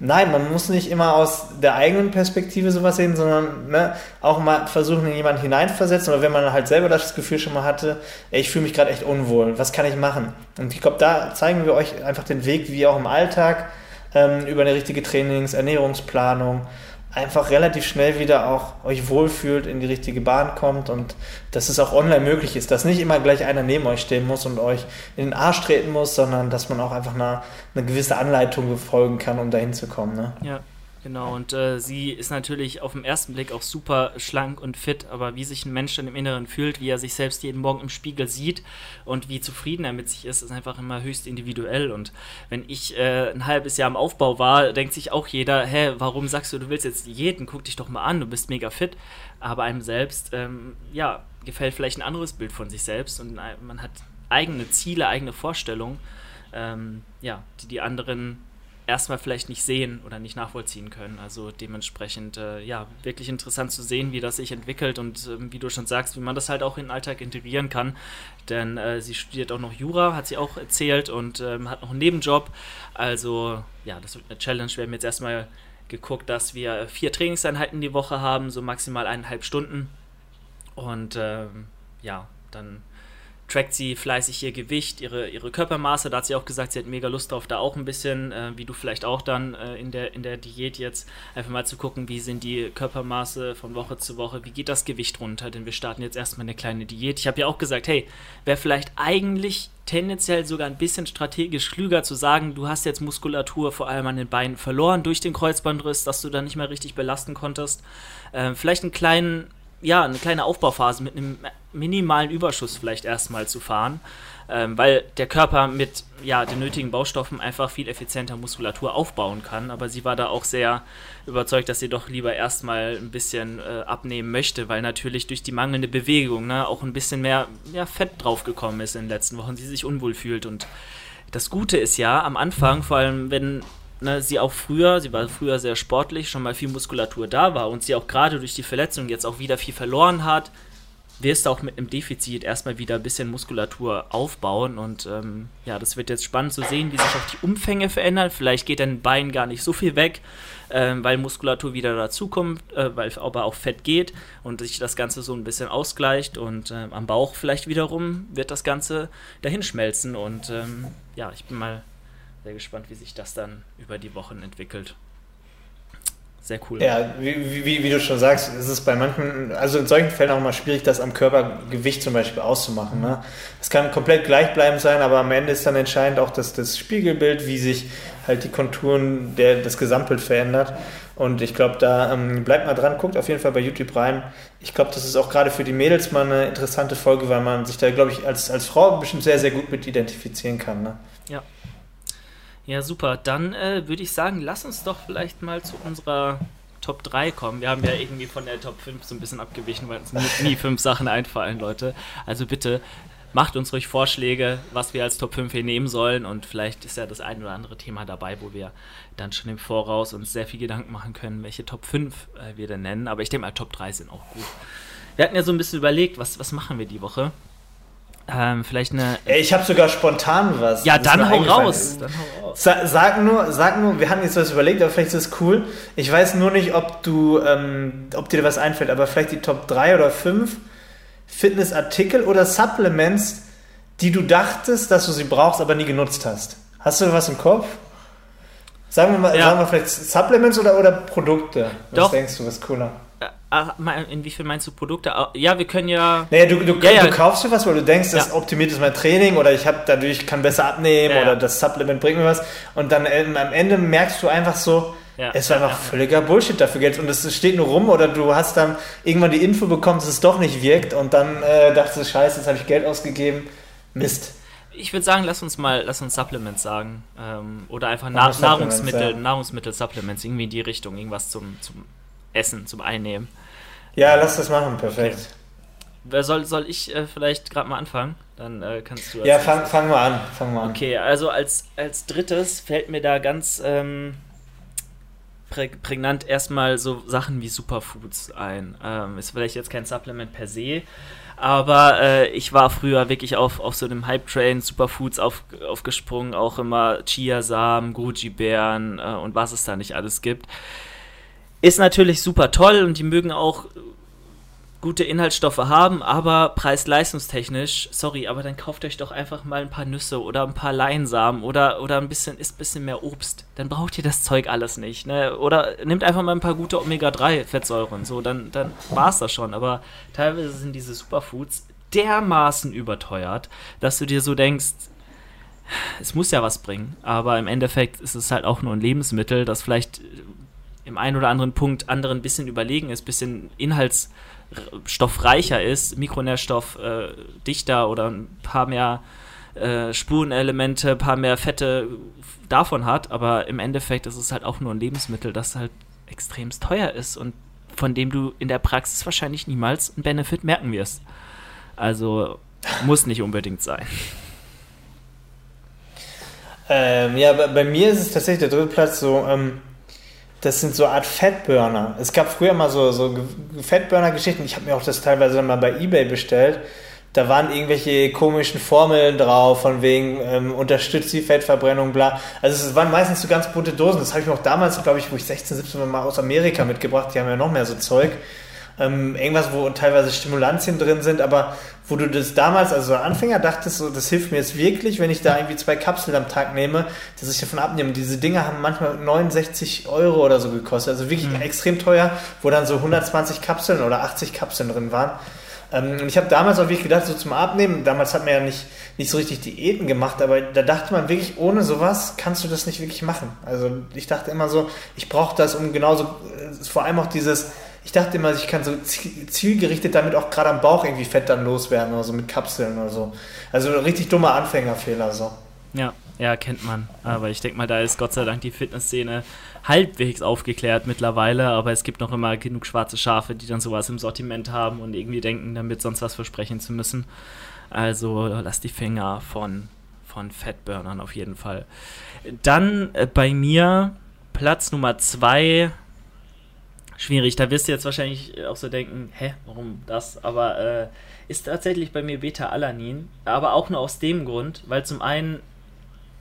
Nein, man muss nicht immer aus der eigenen Perspektive sowas sehen, sondern ne, auch mal versuchen, in jemanden hineinversetzen. Oder wenn man halt selber das Gefühl schon mal hatte, ey, ich fühle mich gerade echt unwohl, was kann ich machen? Und ich glaube, da zeigen wir euch einfach den Weg, wie auch im Alltag, ähm, über eine richtige Trainings-, Ernährungsplanung, einfach relativ schnell wieder auch euch wohlfühlt, in die richtige Bahn kommt und dass es auch online möglich ist, dass nicht immer gleich einer neben euch stehen muss und euch in den Arsch treten muss, sondern dass man auch einfach eine, eine gewisse Anleitung befolgen kann, um dahin zu kommen. Ne? Ja. Genau, und äh, sie ist natürlich auf den ersten Blick auch super schlank und fit, aber wie sich ein Mensch dann im Inneren fühlt, wie er sich selbst jeden Morgen im Spiegel sieht und wie zufrieden er mit sich ist, ist einfach immer höchst individuell. Und wenn ich äh, ein halbes Jahr im Aufbau war, denkt sich auch jeder, hä, warum sagst du, du willst jetzt Diäten? Guck dich doch mal an, du bist mega fit. Aber einem selbst, ähm, ja, gefällt vielleicht ein anderes Bild von sich selbst und man hat eigene Ziele, eigene Vorstellungen, ähm, ja, die die anderen erstmal vielleicht nicht sehen oder nicht nachvollziehen können. Also dementsprechend, äh, ja, wirklich interessant zu sehen, wie das sich entwickelt und äh, wie du schon sagst, wie man das halt auch in den Alltag integrieren kann. Denn äh, sie studiert auch noch Jura, hat sie auch erzählt und ähm, hat noch einen Nebenjob. Also, ja, das wird eine Challenge. Wir haben jetzt erstmal geguckt, dass wir vier Trainingseinheiten die Woche haben, so maximal eineinhalb Stunden. Und ähm, ja, dann trackt sie fleißig ihr Gewicht, ihre, ihre Körpermaße. Da hat sie auch gesagt, sie hat mega Lust drauf, da auch ein bisschen, äh, wie du vielleicht auch dann äh, in, der, in der Diät jetzt, einfach mal zu gucken, wie sind die Körpermaße von Woche zu Woche, wie geht das Gewicht runter, denn wir starten jetzt erstmal eine kleine Diät. Ich habe ja auch gesagt, hey, wäre vielleicht eigentlich tendenziell sogar ein bisschen strategisch klüger zu sagen, du hast jetzt Muskulatur vor allem an den Beinen verloren durch den Kreuzbandriss, dass du dann nicht mehr richtig belasten konntest. Äh, vielleicht einen kleinen ja, eine kleine Aufbauphase mit einem minimalen Überschuss vielleicht erstmal zu fahren, ähm, weil der Körper mit ja, den nötigen Baustoffen einfach viel effizienter Muskulatur aufbauen kann. Aber sie war da auch sehr überzeugt, dass sie doch lieber erstmal ein bisschen äh, abnehmen möchte, weil natürlich durch die mangelnde Bewegung ne, auch ein bisschen mehr ja, Fett draufgekommen ist in den letzten Wochen, sie sich unwohl fühlt. Und das Gute ist ja, am Anfang, vor allem wenn ne, sie auch früher, sie war früher sehr sportlich, schon mal viel Muskulatur da war und sie auch gerade durch die Verletzung jetzt auch wieder viel verloren hat, wirst du auch mit einem Defizit erstmal wieder ein bisschen Muskulatur aufbauen. Und ähm, ja, das wird jetzt spannend zu sehen, wie sich auch die Umfänge verändern. Vielleicht geht dein Bein gar nicht so viel weg, ähm, weil Muskulatur wieder dazukommt, äh, weil aber auch Fett geht und sich das Ganze so ein bisschen ausgleicht. Und äh, am Bauch vielleicht wiederum wird das Ganze dahin schmelzen. Und ähm, ja, ich bin mal sehr gespannt, wie sich das dann über die Wochen entwickelt. Sehr cool. Ja, wie, wie, wie, du schon sagst, ist es bei manchen, also in solchen Fällen auch mal schwierig, das am Körpergewicht zum Beispiel auszumachen. Ne? Es kann komplett gleichbleibend sein, aber am Ende ist dann entscheidend auch das, das Spiegelbild, wie sich halt die Konturen der, das Gesamtbild verändert. Und ich glaube, da ähm, bleibt mal dran, guckt auf jeden Fall bei YouTube rein. Ich glaube, das ist auch gerade für die Mädels mal eine interessante Folge, weil man sich da, glaube ich, als, als Frau bestimmt sehr, sehr gut mit identifizieren kann. Ne? Ja, ja, super. Dann äh, würde ich sagen, lass uns doch vielleicht mal zu unserer Top 3 kommen. Wir haben ja irgendwie von der Top 5 so ein bisschen abgewichen, weil uns nie, nie fünf Sachen einfallen, Leute. Also bitte macht uns ruhig Vorschläge, was wir als Top 5 hier nehmen sollen. Und vielleicht ist ja das ein oder andere Thema dabei, wo wir dann schon im Voraus uns sehr viel Gedanken machen können, welche Top 5 äh, wir denn nennen. Aber ich denke mal, Top 3 sind auch gut. Wir hatten ja so ein bisschen überlegt, was, was machen wir die Woche? Ähm, vielleicht eine. Ich habe sogar spontan was. Ja, dann hau, raus. dann hau raus. Sa sag nur, sag nur, wir hatten jetzt was überlegt, aber vielleicht ist es cool. Ich weiß nur nicht, ob du, ähm, ob dir was einfällt, aber vielleicht die Top 3 oder 5 Fitnessartikel oder Supplements, die du dachtest, dass du sie brauchst, aber nie genutzt hast. Hast du was im Kopf? Sagen wir mal, ja. sagen wir vielleicht Supplements oder, oder Produkte? Was Doch. denkst du, was cooler? Ah, inwiefern meinst du Produkte? Ah, ja, wir können ja. Naja, du, du, ja, ja. du kaufst dir was, weil du denkst, das ja. optimiert ist mein Training oder ich habe dadurch kann besser abnehmen oder das Supplement bringt mir was. Und dann ähm, am Ende merkst du einfach so, es war einfach völliger Bullshit dafür Geld und es steht nur rum oder du hast dann irgendwann die Info bekommen, dass es doch nicht wirkt und dann äh, dachtest du, scheiße, jetzt habe ich Geld ausgegeben. Mist. Ich würde sagen, lass uns mal, lass uns Supplements sagen. Ähm, oder einfach Na Nahrungsmittel, Nahrungsmittel-Supplements, irgendwie in die Richtung, irgendwas zum, zum Essen, zum Einnehmen. Ja, lass das machen, perfekt. Okay. Soll, soll ich äh, vielleicht gerade mal anfangen? Dann äh, kannst du. Ja, fang, fang mal an. Fang mal an. Okay, also als, als drittes fällt mir da ganz ähm, prägnant erstmal so Sachen wie Superfoods ein. Ähm, ist vielleicht jetzt kein Supplement per se, aber äh, ich war früher wirklich auf, auf so einem Hype-Train, Superfoods auf, aufgesprungen, auch immer Chiasamen, Goji-Beeren äh, und was es da nicht alles gibt. Ist natürlich super toll und die mögen auch gute Inhaltsstoffe haben, aber preis-leistungstechnisch, sorry, aber dann kauft euch doch einfach mal ein paar Nüsse oder ein paar Leinsamen oder, oder ein bisschen, isst ein bisschen mehr Obst. Dann braucht ihr das Zeug alles nicht. Ne? Oder nehmt einfach mal ein paar gute Omega-3-Fettsäuren. So, dann, dann war es das schon. Aber teilweise sind diese Superfoods dermaßen überteuert, dass du dir so denkst, es muss ja was bringen, aber im Endeffekt ist es halt auch nur ein Lebensmittel, das vielleicht im einen oder anderen Punkt anderen ein bisschen überlegen ist, ein bisschen inhaltsstoffreicher ist, Mikronährstoff äh, dichter oder ein paar mehr äh, Spurenelemente, ein paar mehr Fette davon hat, aber im Endeffekt ist es halt auch nur ein Lebensmittel, das halt extremst teuer ist und von dem du in der Praxis wahrscheinlich niemals einen Benefit merken wirst. Also muss nicht unbedingt sein. Ähm, ja, bei, mir ist es tatsächlich der dritte Platz so, ähm, das sind so Art Fettburner. Es gab früher mal so, so Fettburner-Geschichten. Ich habe mir auch das teilweise mal bei Ebay bestellt. Da waren irgendwelche komischen Formeln drauf, von wegen ähm, unterstützt die Fettverbrennung, bla. Also es waren meistens so ganz bunte Dosen. Das habe ich mir auch damals, glaube ich, wo ich 16, 17 mal aus Amerika mitgebracht. Die haben ja noch mehr so Zeug ähm, irgendwas, wo teilweise Stimulantien drin sind, aber wo du das damals, also Anfänger, dachtest, so, das hilft mir jetzt wirklich, wenn ich da irgendwie zwei Kapseln am Tag nehme, dass ich davon abnehme. Diese Dinge haben manchmal 69 Euro oder so gekostet, also wirklich mhm. extrem teuer, wo dann so 120 Kapseln oder 80 Kapseln drin waren. Ähm, und ich habe damals auch wirklich gedacht, so zum Abnehmen, damals hat man ja nicht, nicht so richtig Diäten gemacht, aber da dachte man wirklich, ohne sowas kannst du das nicht wirklich machen. Also ich dachte immer so, ich brauche das, um genauso, äh, vor allem auch dieses, ich dachte immer, ich kann so zielgerichtet damit auch gerade am Bauch irgendwie Fett dann loswerden oder so mit Kapseln oder so. Also richtig dummer Anfängerfehler so. Ja, ja, kennt man. Aber ich denke mal, da ist Gott sei Dank die Fitnessszene halbwegs aufgeklärt mittlerweile, aber es gibt noch immer genug schwarze Schafe, die dann sowas im Sortiment haben und irgendwie denken, damit sonst was versprechen zu müssen. Also lass die Finger von, von Fettburnern auf jeden Fall. Dann äh, bei mir Platz Nummer zwei. Schwierig, da wirst du jetzt wahrscheinlich auch so denken, hä, warum das? Aber äh, ist tatsächlich bei mir Beta-Alanin, aber auch nur aus dem Grund, weil zum einen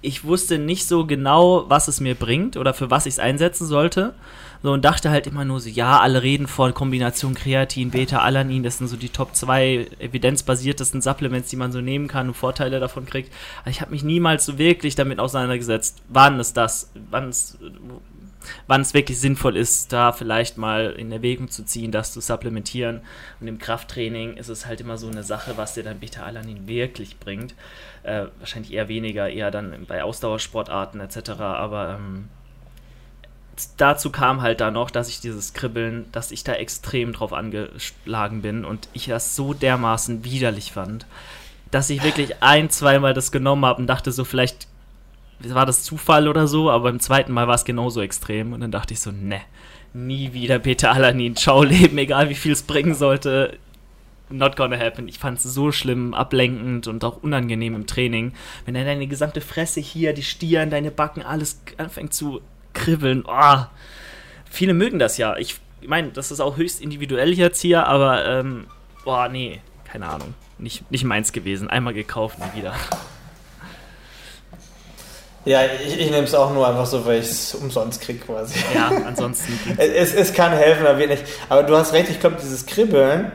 ich wusste nicht so genau, was es mir bringt oder für was ich es einsetzen sollte. So und dachte halt immer nur so, ja, alle reden von Kombination Kreatin, Beta-Alanin, das sind so die Top 2 evidenzbasiertesten Supplements, die man so nehmen kann und Vorteile davon kriegt. Aber ich habe mich niemals so wirklich damit auseinandergesetzt, wann ist das, wann es wann es wirklich sinnvoll ist, da vielleicht mal in Erwägung zu ziehen, das zu supplementieren. Und im Krafttraining ist es halt immer so eine Sache, was dir dann Beta-Alanin wirklich bringt. Äh, wahrscheinlich eher weniger, eher dann bei Ausdauersportarten etc. Aber ähm, dazu kam halt da noch, dass ich dieses Kribbeln, dass ich da extrem drauf angeschlagen bin und ich das so dermaßen widerlich fand, dass ich wirklich ein, zweimal das genommen habe und dachte so, vielleicht war das Zufall oder so, aber beim zweiten Mal war es genauso extrem. Und dann dachte ich so, ne, nie wieder Peter Alanin, Schau leben, egal wie viel es bringen sollte. Not gonna happen. Ich fand es so schlimm, ablenkend und auch unangenehm im Training. Wenn dann deine gesamte Fresse hier, die Stirn, deine Backen, alles anfängt zu kribbeln. Oh. Viele mögen das ja. Ich meine, das ist auch höchst individuell jetzt hier, aber ähm, boah, nee, keine Ahnung. Nicht, nicht meins gewesen. Einmal gekauft, nie wieder. Ja, ich, ich nehme es auch nur einfach so, weil ich es umsonst kriege quasi. Ja, ansonsten. es, es kann helfen, aber nicht. Aber du hast recht, ich glaube, dieses Kribbeln,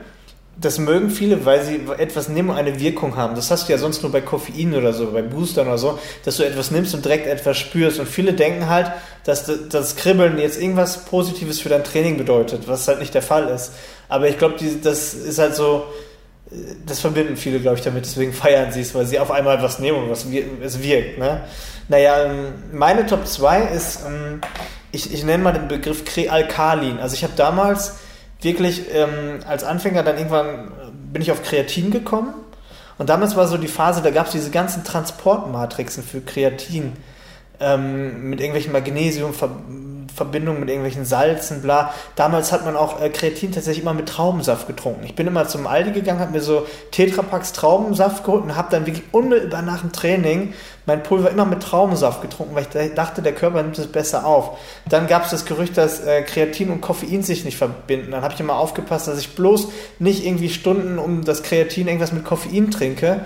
das mögen viele, weil sie etwas nehmen und eine Wirkung haben. Das hast du ja sonst nur bei Koffein oder so, bei Boostern oder so, dass du etwas nimmst und direkt etwas spürst. Und viele denken halt, dass das Kribbeln jetzt irgendwas Positives für dein Training bedeutet, was halt nicht der Fall ist. Aber ich glaube, das ist halt so, das verbinden viele, glaube ich, damit, deswegen feiern sie es, weil sie auf einmal was nehmen und was es wirkt. Ne? Naja, ähm, meine Top 2 ist, ähm, ich, ich nenne mal den Begriff Krealkalin. Also ich habe damals wirklich ähm, als Anfänger dann irgendwann bin ich auf Kreatin gekommen und damals war so die Phase, da gab es diese ganzen Transportmatrixen für Kreatin mit irgendwelchen Magnesium, Verbindung mit irgendwelchen Salzen, bla. Damals hat man auch äh, Kreatin tatsächlich immer mit Traubensaft getrunken. Ich bin immer zum Aldi gegangen, habe mir so Tetrapacks Traubensaft geholt und habe dann wirklich unmittelbar nach dem Training mein Pulver immer mit Traubensaft getrunken, weil ich dachte, der Körper nimmt es besser auf. Dann gab es das Gerücht, dass äh, Kreatin und Koffein sich nicht verbinden. Dann habe ich immer aufgepasst, dass ich bloß nicht irgendwie Stunden um das Kreatin irgendwas mit Koffein trinke.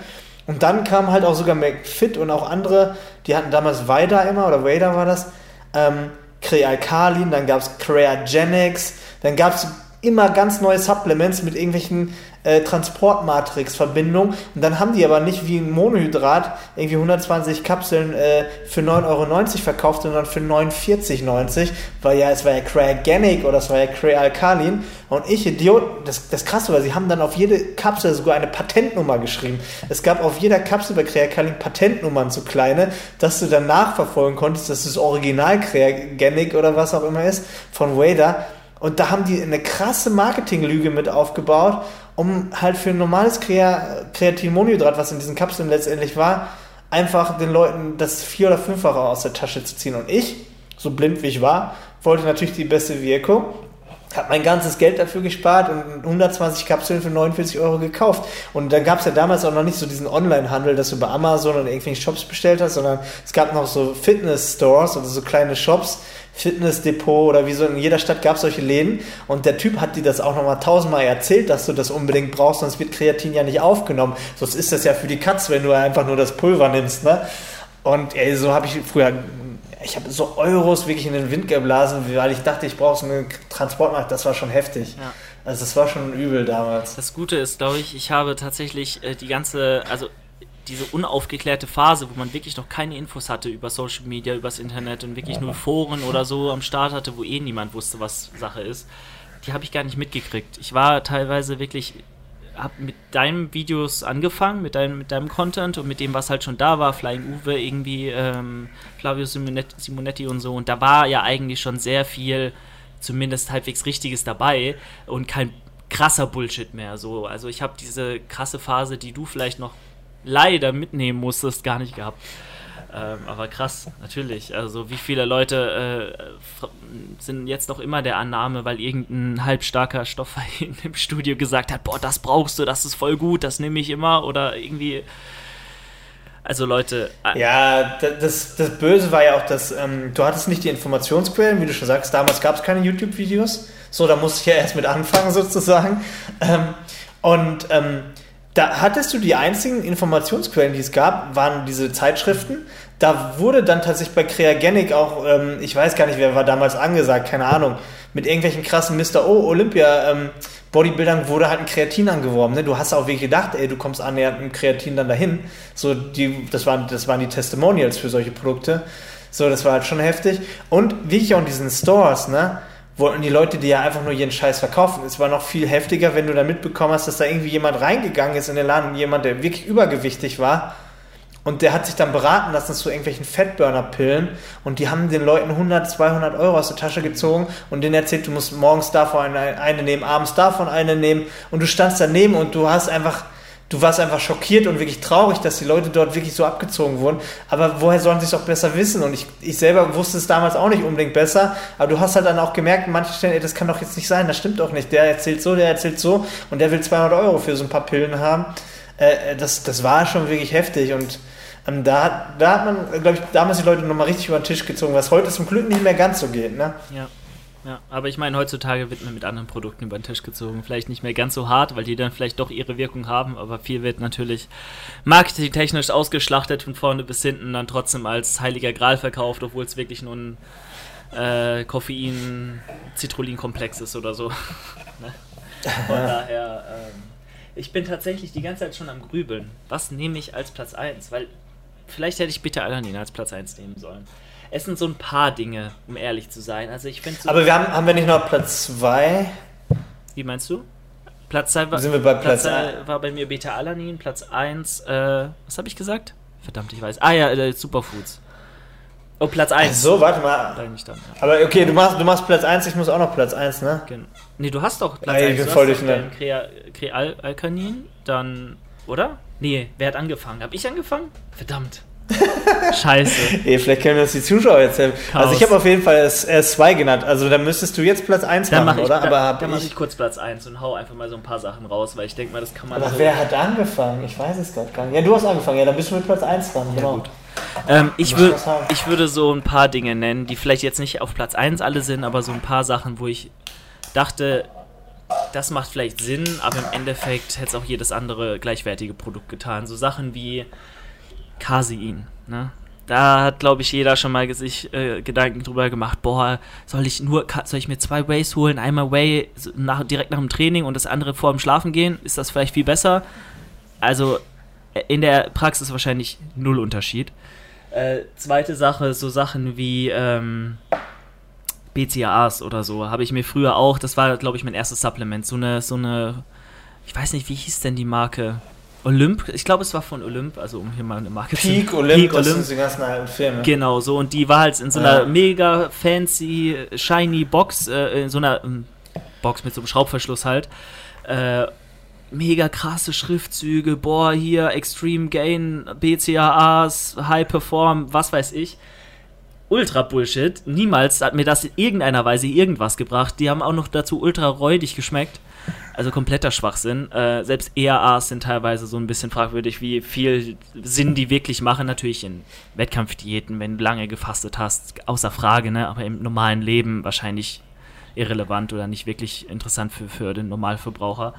Und dann kam halt auch sogar McFit und auch andere, die hatten damals Vader immer, oder Vader war das, ähm, Crealkalin, dann gab es Creagenics, dann gab es immer ganz neue Supplements mit irgendwelchen äh, Transportmatrix-Verbindungen. Und dann haben die aber nicht wie ein Monohydrat irgendwie 120 Kapseln äh, für 9,90 Euro verkauft, sondern für 49,90 Euro, weil ja, es war ja Cryogenic oder es war ja Crealkalin. Und ich, Idiot, das, das krasse war, sie haben dann auf jede Kapsel sogar eine Patentnummer geschrieben. Es gab auf jeder Kapsel bei Crealkalin Patentnummern zu kleine, dass du dann nachverfolgen konntest, dass das Original Creagenic oder was auch immer ist von Wader und da haben die eine krasse Marketinglüge mit aufgebaut, um halt für ein normales Kreatinmonhydrat, was in diesen Kapseln letztendlich war, einfach den Leuten das vier- oder fünffache aus der Tasche zu ziehen. Und ich, so blind wie ich war, wollte natürlich die beste Wirkung habe mein ganzes Geld dafür gespart und 120 Kapseln für 49 Euro gekauft. Und dann gab es ja damals auch noch nicht so diesen Online-Handel, dass du bei Amazon oder irgendwelchen Shops bestellt hast, sondern es gab noch so Fitness-Stores oder so kleine Shops, Fitnessdepot oder wie so in jeder Stadt gab es solche Läden. Und der Typ hat dir das auch nochmal tausendmal erzählt, dass du das unbedingt brauchst, sonst wird Kreatin ja nicht aufgenommen. Sonst ist das ja für die Katz, wenn du einfach nur das Pulver nimmst. Ne? Und ey, so habe ich früher ich habe so Euros wirklich in den Wind geblasen, weil ich dachte, ich brauche so einen Transportmarkt. Das war schon heftig. Ja. Also das war schon übel damals. Das Gute ist, glaube ich, ich habe tatsächlich äh, die ganze, also diese unaufgeklärte Phase, wo man wirklich noch keine Infos hatte über Social Media, übers Internet und wirklich nur Foren oder so am Start hatte, wo eh niemand wusste, was Sache ist, die habe ich gar nicht mitgekriegt. Ich war teilweise wirklich habe mit deinen Videos angefangen, mit deinem, mit deinem Content und mit dem, was halt schon da war, Flying Uwe, irgendwie ähm, Flavio Simonetti und so. Und da war ja eigentlich schon sehr viel zumindest halbwegs Richtiges dabei und kein krasser Bullshit mehr. So. Also ich habe diese krasse Phase, die du vielleicht noch leider mitnehmen musstest, gar nicht gehabt. Ähm, aber krass, natürlich. Also wie viele Leute äh, sind jetzt noch immer der Annahme, weil irgendein halbstarker Stoffer im Studio gesagt hat, boah, das brauchst du, das ist voll gut, das nehme ich immer oder irgendwie. Also Leute. Äh ja, das, das Böse war ja auch, dass ähm, du hattest nicht die Informationsquellen, wie du schon sagst, damals gab es keine YouTube-Videos. So, da musste ich ja erst mit anfangen sozusagen. Ähm, und ähm, da hattest du die einzigen Informationsquellen, die es gab, waren diese Zeitschriften. Da wurde dann tatsächlich bei Creagenic auch, ähm, ich weiß gar nicht, wer war damals angesagt, keine Ahnung, mit irgendwelchen krassen Mr. O Olympia ähm, Bodybuildern wurde halt ein Kreatin angeworben. Ne? Du hast auch wirklich gedacht, ey, du kommst annähernd mit Kreatin dann dahin. So, die, das, waren, das waren die Testimonials für solche Produkte. So, das war halt schon heftig. Und wie ich auch in diesen Stores, ne? Wollten die Leute dir ja einfach nur ihren Scheiß verkaufen. Es war noch viel heftiger, wenn du dann mitbekommen hast, dass da irgendwie jemand reingegangen ist in den Laden, jemand, der wirklich übergewichtig war. Und der hat sich dann beraten lassen zu irgendwelchen Fettburner-Pillen und die haben den Leuten 100, 200 Euro aus der Tasche gezogen und denen erzählt, du musst morgens davon eine, eine nehmen, abends davon eine nehmen und du standst daneben und du hast einfach, du warst einfach schockiert und wirklich traurig, dass die Leute dort wirklich so abgezogen wurden. Aber woher sollen sie es auch besser wissen? Und ich, ich selber wusste es damals auch nicht unbedingt besser, aber du hast halt dann auch gemerkt, an manchen Stellen, ey, das kann doch jetzt nicht sein, das stimmt doch nicht. Der erzählt so, der erzählt so und der will 200 Euro für so ein paar Pillen haben. Äh, das, das war schon wirklich heftig und ähm, da, da hat man, glaube ich, damals die Leute nochmal richtig über den Tisch gezogen, was heute zum Glück nicht mehr ganz so geht, ne? Ja. Ja, aber ich meine, heutzutage wird man mit anderen Produkten über den Tisch gezogen. Vielleicht nicht mehr ganz so hart, weil die dann vielleicht doch ihre Wirkung haben, aber viel wird natürlich marketingtechnisch ausgeschlachtet von vorne bis hinten, dann trotzdem als heiliger Gral verkauft, obwohl es wirklich nur ein äh, Koffein-Citrullin-Komplex ist oder so. ne? Von daher, ähm, ich bin tatsächlich die ganze Zeit schon am Grübeln. Was nehme ich als Platz 1? Weil vielleicht hätte ich bitte Alanin als Platz 1 nehmen sollen es sind so ein paar Dinge, um ehrlich zu sein. Also ich finde so Aber wir haben, haben wir nicht noch Platz 2? Wie meinst du? Platz 2 war, Sind wir bei Platz Platz war bei mir Beta-Alanin, Platz 1, äh, was habe ich gesagt? Verdammt, ich weiß. Ah ja, äh, Superfoods. Oh, Platz 1. Ach so, warte mal. Dann, ja. Aber okay, du machst, du machst Platz 1, ich muss auch noch Platz 1, ne? Genau. Nee, du hast doch Platz 1. Ich bin voll durch Krealkanin, dann, oder? Nee, wer hat angefangen? Hab ich angefangen? Verdammt. Scheiße. Ey, vielleicht können wir das die Zuschauer erzählen. Chaos. Also ich habe auf jeden Fall S2 genannt. Also dann müsstest du jetzt Platz 1 dann machen, mach ich, oder? Da, Aber dann mache ich kurz Platz 1 und hau einfach mal so ein paar Sachen raus, weil ich denke mal, das kann man... Aber so wer hat angefangen? Ich weiß es gerade gar nicht. Ja, du hast angefangen. Ja, dann bist du mit Platz 1 dran. Ja, genau. gut. Ähm, ich, würd, ich würde so ein paar Dinge nennen, die vielleicht jetzt nicht auf Platz 1 alle sind, aber so ein paar Sachen, wo ich dachte, das macht vielleicht Sinn, aber im Endeffekt hätte es auch jedes andere gleichwertige Produkt getan. So Sachen wie Casein. Ne? Da hat, glaube ich, jeder schon mal sich äh, Gedanken drüber gemacht, boah, soll ich nur, soll ich mir zwei Ways holen, einmal Way nach, direkt nach dem Training und das andere vor dem Schlafen gehen? Ist das vielleicht viel besser? Also äh, in der Praxis wahrscheinlich null Unterschied. Äh, zweite Sache, so Sachen wie ähm, BCAAs oder so, habe ich mir früher auch, das war, glaube ich, mein erstes Supplement, so eine, so eine, ich weiß nicht, wie hieß denn die Marke? Olymp, ich glaube, es war von Olymp, also um hier mal eine Marke zu Peak Olymp, Peak Olymp. das sind die ganzen alten Filme. Genau, so und die war halt in so einer ja. mega fancy, shiny Box, äh, in so einer ähm, Box mit so einem Schraubverschluss halt. Äh, mega krasse Schriftzüge, boah, hier Extreme Gain, BCAAs, High Perform, was weiß ich. Ultra Bullshit. Niemals hat mir das in irgendeiner Weise irgendwas gebracht. Die haben auch noch dazu ultra räudig geschmeckt. Also kompletter Schwachsinn. Äh, selbst ERAs sind teilweise so ein bisschen fragwürdig, wie viel Sinn die wirklich machen. Natürlich in Wettkampfdiäten, wenn du lange gefastet hast, außer Frage, ne? aber im normalen Leben wahrscheinlich irrelevant oder nicht wirklich interessant für, für den Normalverbraucher.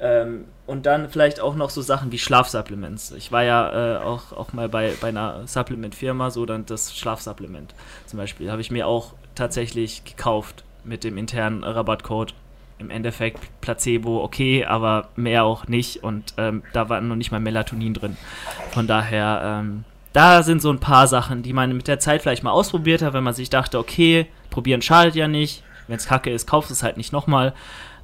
Ähm, und dann vielleicht auch noch so Sachen wie Schlafsupplements. Ich war ja äh, auch, auch mal bei, bei einer Supplement-Firma, so dann das Schlafsupplement zum Beispiel. Habe ich mir auch tatsächlich gekauft mit dem internen Rabattcode im Endeffekt Placebo okay, aber mehr auch nicht. Und ähm, da war noch nicht mal Melatonin drin. Von daher, ähm, da sind so ein paar Sachen, die man mit der Zeit vielleicht mal ausprobiert hat, wenn man sich dachte, okay, probieren schadet ja nicht. Wenn es kacke ist, kaufst es halt nicht nochmal.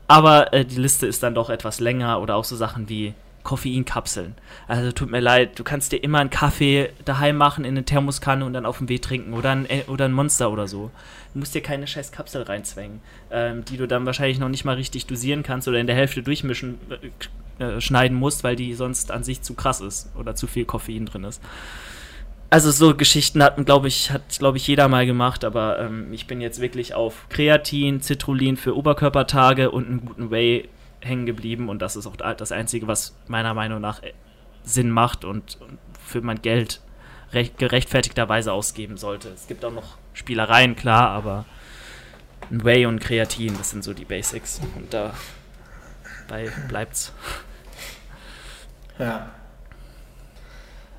Aber äh, die Liste ist dann doch etwas länger oder auch so Sachen wie Koffeinkapseln. Also tut mir leid, du kannst dir immer einen Kaffee daheim machen in eine Thermoskanne und dann auf dem Weg trinken oder ein, oder ein Monster oder so. Du musst dir keine scheiß Kapsel reinzwängen, ähm, die du dann wahrscheinlich noch nicht mal richtig dosieren kannst oder in der Hälfte durchmischen, äh, äh schneiden musst, weil die sonst an sich zu krass ist oder zu viel Koffein drin ist. Also so Geschichten hat, glaube ich, hat, glaube ich, jeder mal gemacht, aber ähm, ich bin jetzt wirklich auf Kreatin, Citrullin für Oberkörpertage und einen guten Whey hängen geblieben und das ist auch das Einzige, was meiner Meinung nach äh, Sinn macht und, für mein Geld recht, gerechtfertigterweise ausgeben sollte. Es gibt auch noch Spielereien, klar, aber ein Whey und Kreatin, das sind so die Basics und dabei bleibt's. Ja.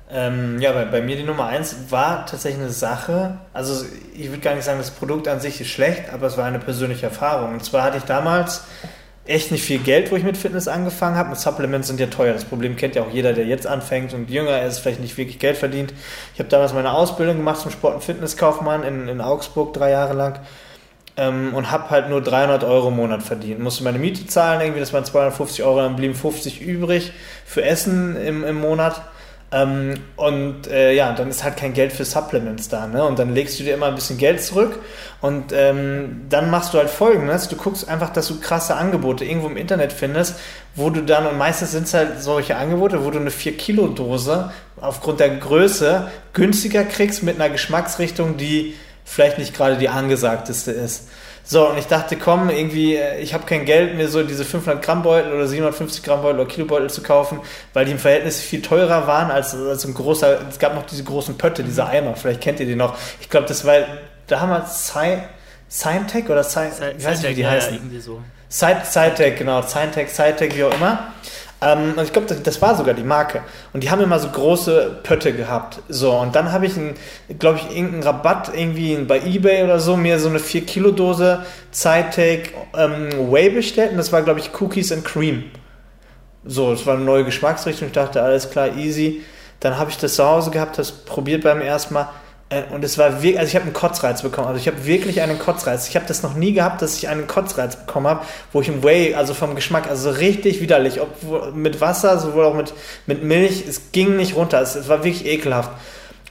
Ähm, ja, bei, bei, mir die Nummer 1 war tatsächlich eine Sache, also ich würde gar nicht sagen, das Produkt an sich ist schlecht, aber es war eine persönliche Erfahrung. Und zwar hatte ich damals echt nicht viel Geld, wo ich mit Fitness angefangen habe. Supplements sind ja teuer. Das Problem kennt ja auch jeder, der jetzt anfängt und jünger ist, vielleicht nicht wirklich Geld verdient. Ich habe damals meine Ausbildung gemacht zum Sport- und Fitnesskaufmann in, in Augsburg drei Jahre lang ähm, und habe halt nur 300 Euro im Monat verdient. Musste meine Miete zahlen, irgendwie, das waren 250 Euro, dann blieben 50 übrig für Essen im, im Monat. Ähm, und äh, ja, dann ist halt kein Geld für Supplements da. Ne? Und dann legst du dir immer ein bisschen Geld zurück und ähm, dann machst du halt folgendes: Du guckst einfach, dass du krasse Angebote irgendwo im Internet findest, wo du dann, und meistens sind es halt solche Angebote, wo du eine 4-Kilo-Dose aufgrund der Größe günstiger kriegst mit einer Geschmacksrichtung, die vielleicht nicht gerade die angesagteste ist. So, und ich dachte, komm, irgendwie, äh, ich habe kein Geld, mir so diese 500 Gramm Beutel oder 750 Gramm Beutel oder Kilobeutel zu kaufen, weil die im Verhältnis viel teurer waren als, als ein großer, es gab noch diese großen Pötte, diese mhm. Eimer, vielleicht kennt ihr die noch. Ich glaube, das war damals Sci oder Sci ich weiß nicht, wie die heißen. Ja, irgendwie so. Sci genau, Scientech, Scientech, wie auch immer. Ähm, und ich glaube, das, das, war sogar die Marke. Und die haben immer so große Pötte gehabt. So, und dann habe ich, glaube ich, irgendeinen Rabatt irgendwie bei Ebay oder so, mir so eine 4-Kilo-Dose Zytec ähm, Whey bestellt. Und das war, glaube ich, Cookies and Cream. So, das war eine neue Geschmacksrichtung. Ich dachte, alles klar, easy. Dann habe ich das zu Hause gehabt, das probiert beim ersten Mal. Äh, und es war wirklich, also ich habe einen Kotzreiz bekommen. Also ich habe wirklich einen Kotzreiz. Ich habe das noch nie gehabt, dass ich einen Kotzreiz bekommen habe, wo ich im Whey, also vom Geschmack, also richtig widerlich, ob mit Wasser, sowohl auch mit, mit Milch, es ging nicht runter. Es, es war wirklich ekelhaft.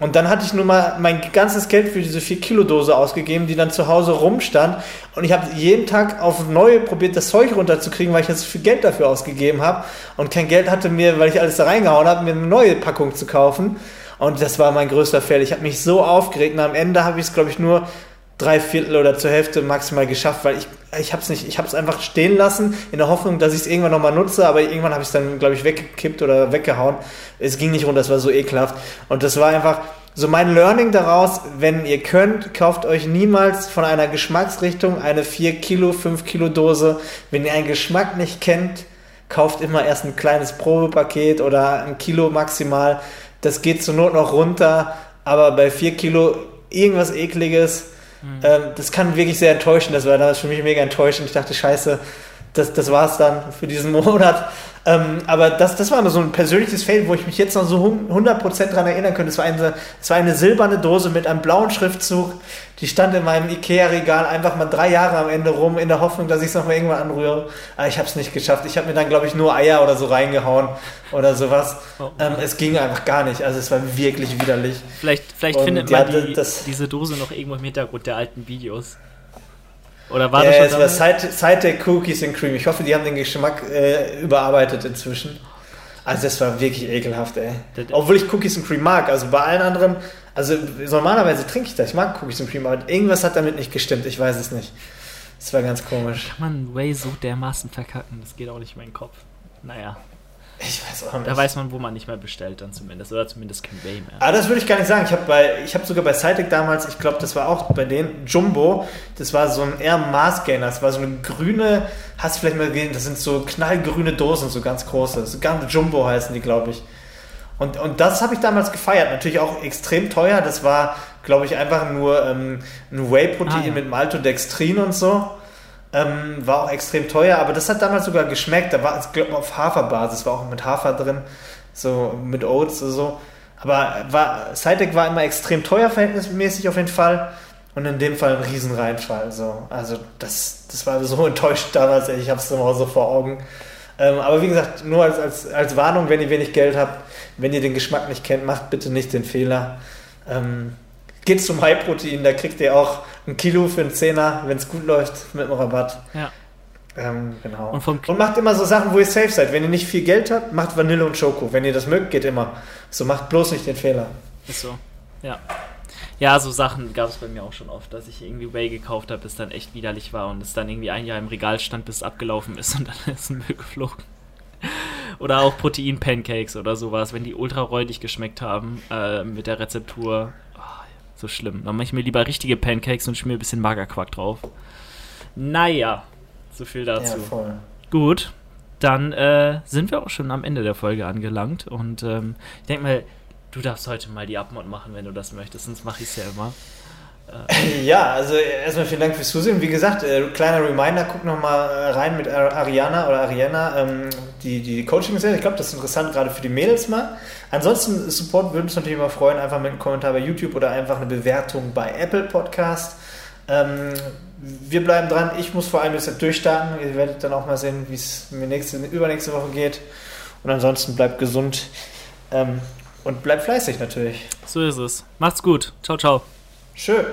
Und dann hatte ich nun mal mein ganzes Geld für diese 4-Kilo-Dose ausgegeben, die dann zu Hause rumstand. Und ich habe jeden Tag auf neue probiert, das Zeug runterzukriegen, weil ich jetzt viel Geld dafür ausgegeben habe. Und kein Geld hatte mir, weil ich alles da reingehauen habe, mir eine neue Packung zu kaufen. Und das war mein größter Fehler. Ich habe mich so aufgeregt und am Ende habe ich es, glaube ich, nur drei Viertel oder zur Hälfte maximal geschafft, weil ich ich habe es nicht, ich habe es einfach stehen lassen in der Hoffnung, dass ich es irgendwann nochmal nutze, aber irgendwann habe ich es dann, glaube ich, weggekippt oder weggehauen. Es ging nicht runter, das war so ekelhaft. Und das war einfach so mein Learning daraus, wenn ihr könnt, kauft euch niemals von einer Geschmacksrichtung eine 4 Kilo, 5 Kilo Dose. Wenn ihr einen Geschmack nicht kennt, kauft immer erst ein kleines Probepaket oder ein Kilo maximal das geht zur Not noch runter, aber bei 4 Kilo irgendwas ekliges, mhm. ähm, das kann wirklich sehr enttäuschen. Das war damals für mich mega enttäuschend. Ich dachte, scheiße, das, das es dann für diesen Monat. Ähm, aber das, das war so ein persönliches Fail, wo ich mich jetzt noch so 100% dran erinnern könnte. Es war, eine, es war eine silberne Dose mit einem blauen Schriftzug. Die stand in meinem Ikea-Regal einfach mal drei Jahre am Ende rum, in der Hoffnung, dass ich es noch mal irgendwann anrühre. Aber ich habe es nicht geschafft. Ich habe mir dann, glaube ich, nur Eier oder so reingehauen oder sowas. Oh. Ähm, es ging einfach gar nicht. Also es war wirklich widerlich. Vielleicht, vielleicht findet man die, das, diese Dose noch irgendwo im Hintergrund der alten Videos. Oder war das schon? Es war Side Cookies and Cream. Ich hoffe, die haben den Geschmack äh, überarbeitet inzwischen. Also das war wirklich ekelhaft, ey. Obwohl ich Cookies and Cream mag. Also bei allen anderen, also normalerweise trinke ich das. Ich mag Cookies and Cream, aber irgendwas hat damit nicht gestimmt. Ich weiß es nicht. Das war ganz komisch. Kann man Way so dermaßen verkacken? Das geht auch nicht in meinen Kopf. Naja. Ich weiß auch nicht. Da weiß man, wo man nicht mehr bestellt, dann zumindest. Oder zumindest kein Way mehr. Aber ah, das würde ich gar nicht sagen. Ich habe hab sogar bei Cytec damals, ich glaube, das war auch bei denen, Jumbo, das war so ein eher Maßgainer. Das war so eine grüne, hast du vielleicht mal gesehen, das sind so knallgrüne Dosen, so ganz große. So ganz Jumbo heißen die, glaube ich. Und, und das habe ich damals gefeiert. Natürlich auch extrem teuer. Das war, glaube ich, einfach nur ähm, ein Whey-Protein ah, ja. mit Maltodextrin und so. Ähm, war auch extrem teuer, aber das hat damals sogar geschmeckt. Da war es, glaube ich, auf Haferbasis, war auch mit Hafer drin, so mit Oats oder so. Aber war, Cytec war immer extrem teuer, verhältnismäßig auf jeden Fall. Und in dem Fall ein Riesenreinfall. So. Also das, das war so enttäuscht damals, ich habe es immer so vor Augen. Ähm, aber wie gesagt, nur als, als, als Warnung, wenn ihr wenig Geld habt, wenn ihr den Geschmack nicht kennt, macht bitte nicht den Fehler. Ähm, geht zum High-Protein, da kriegt ihr auch ein Kilo für einen Zehner, wenn es gut läuft, mit einem Rabatt. Ja. Ähm, genau. Und und macht immer so Sachen, wo ihr safe seid. Wenn ihr nicht viel Geld habt, macht Vanille und Schoko. Wenn ihr das mögt, geht immer. So macht bloß nicht den Fehler. Ist so. Ja. Ja, so Sachen gab es bei mir auch schon oft, dass ich irgendwie Whey gekauft habe, bis dann echt widerlich war und es dann irgendwie ein Jahr im Regal stand, bis es abgelaufen ist und dann ist ein Müll geflogen. Oder auch Protein-Pancakes oder sowas, wenn die ultra räudig geschmeckt haben äh, mit der Rezeptur. So schlimm. Dann mache ich mir lieber richtige Pancakes und schmier ein bisschen Magerquark drauf. Naja, so viel dazu. Ja, voll. Gut, dann äh, sind wir auch schon am Ende der Folge angelangt. Und ähm, ich denke mal, du darfst heute mal die Abmod machen, wenn du das möchtest, sonst mache ich es ja immer. Ja, also erstmal vielen Dank fürs Zusehen. Wie gesagt, äh, kleiner Reminder, guck nochmal äh, rein mit Ar- Ariana oder Ariana, ähm, die, die Coaching-Serie. Ich glaube, das ist interessant, gerade für die Mädels mal. Ansonsten, Support würde uns natürlich immer freuen, einfach mit einem Kommentar bei YouTube oder einfach eine Bewertung bei Apple Podcast. Ähm, wir bleiben dran. Ich muss vor allem jetzt durchstarten. Ihr werdet dann auch mal sehen, wie es mir nächste, übernächste Woche geht. Und ansonsten bleibt gesund ähm, und bleibt fleißig natürlich. So ist es. Macht's gut. Ciao, ciao. Schön.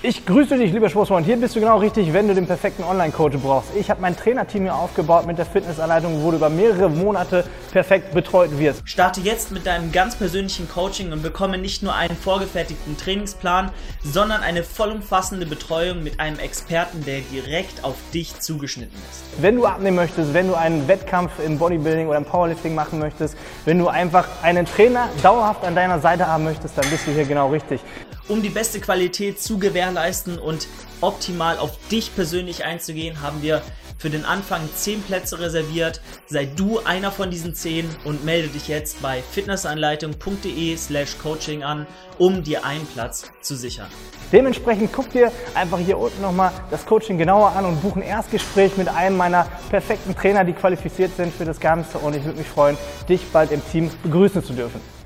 Ich grüße dich, lieber Sportsfreund. Hier bist du genau richtig, wenn du den perfekten Online-Coach brauchst. Ich habe mein Trainerteam hier aufgebaut mit der Fitnessanleitung, wo du über mehrere Monate perfekt betreut wirst. Starte jetzt mit deinem ganz persönlichen Coaching und bekomme nicht nur einen vorgefertigten Trainingsplan, sondern eine vollumfassende Betreuung mit einem Experten, der direkt auf dich zugeschnitten ist. Wenn du abnehmen möchtest, wenn du einen Wettkampf im Bodybuilding oder im Powerlifting machen möchtest, wenn du einfach einen Trainer dauerhaft an deiner Seite haben möchtest, dann bist du hier genau richtig. Um die beste Qualität zu gewährleisten und optimal auf dich persönlich einzugehen, haben wir für den Anfang 10 Plätze reserviert. Sei du einer von diesen 10 und melde dich jetzt bei fitnessanleitung.de slash coaching an, um dir einen Platz zu sichern. Dementsprechend guck dir einfach hier unten nochmal das Coaching genauer an und buch ein Erstgespräch mit einem meiner perfekten Trainer, die qualifiziert sind für das Ganze. Und ich würde mich freuen, dich bald im Team begrüßen zu dürfen.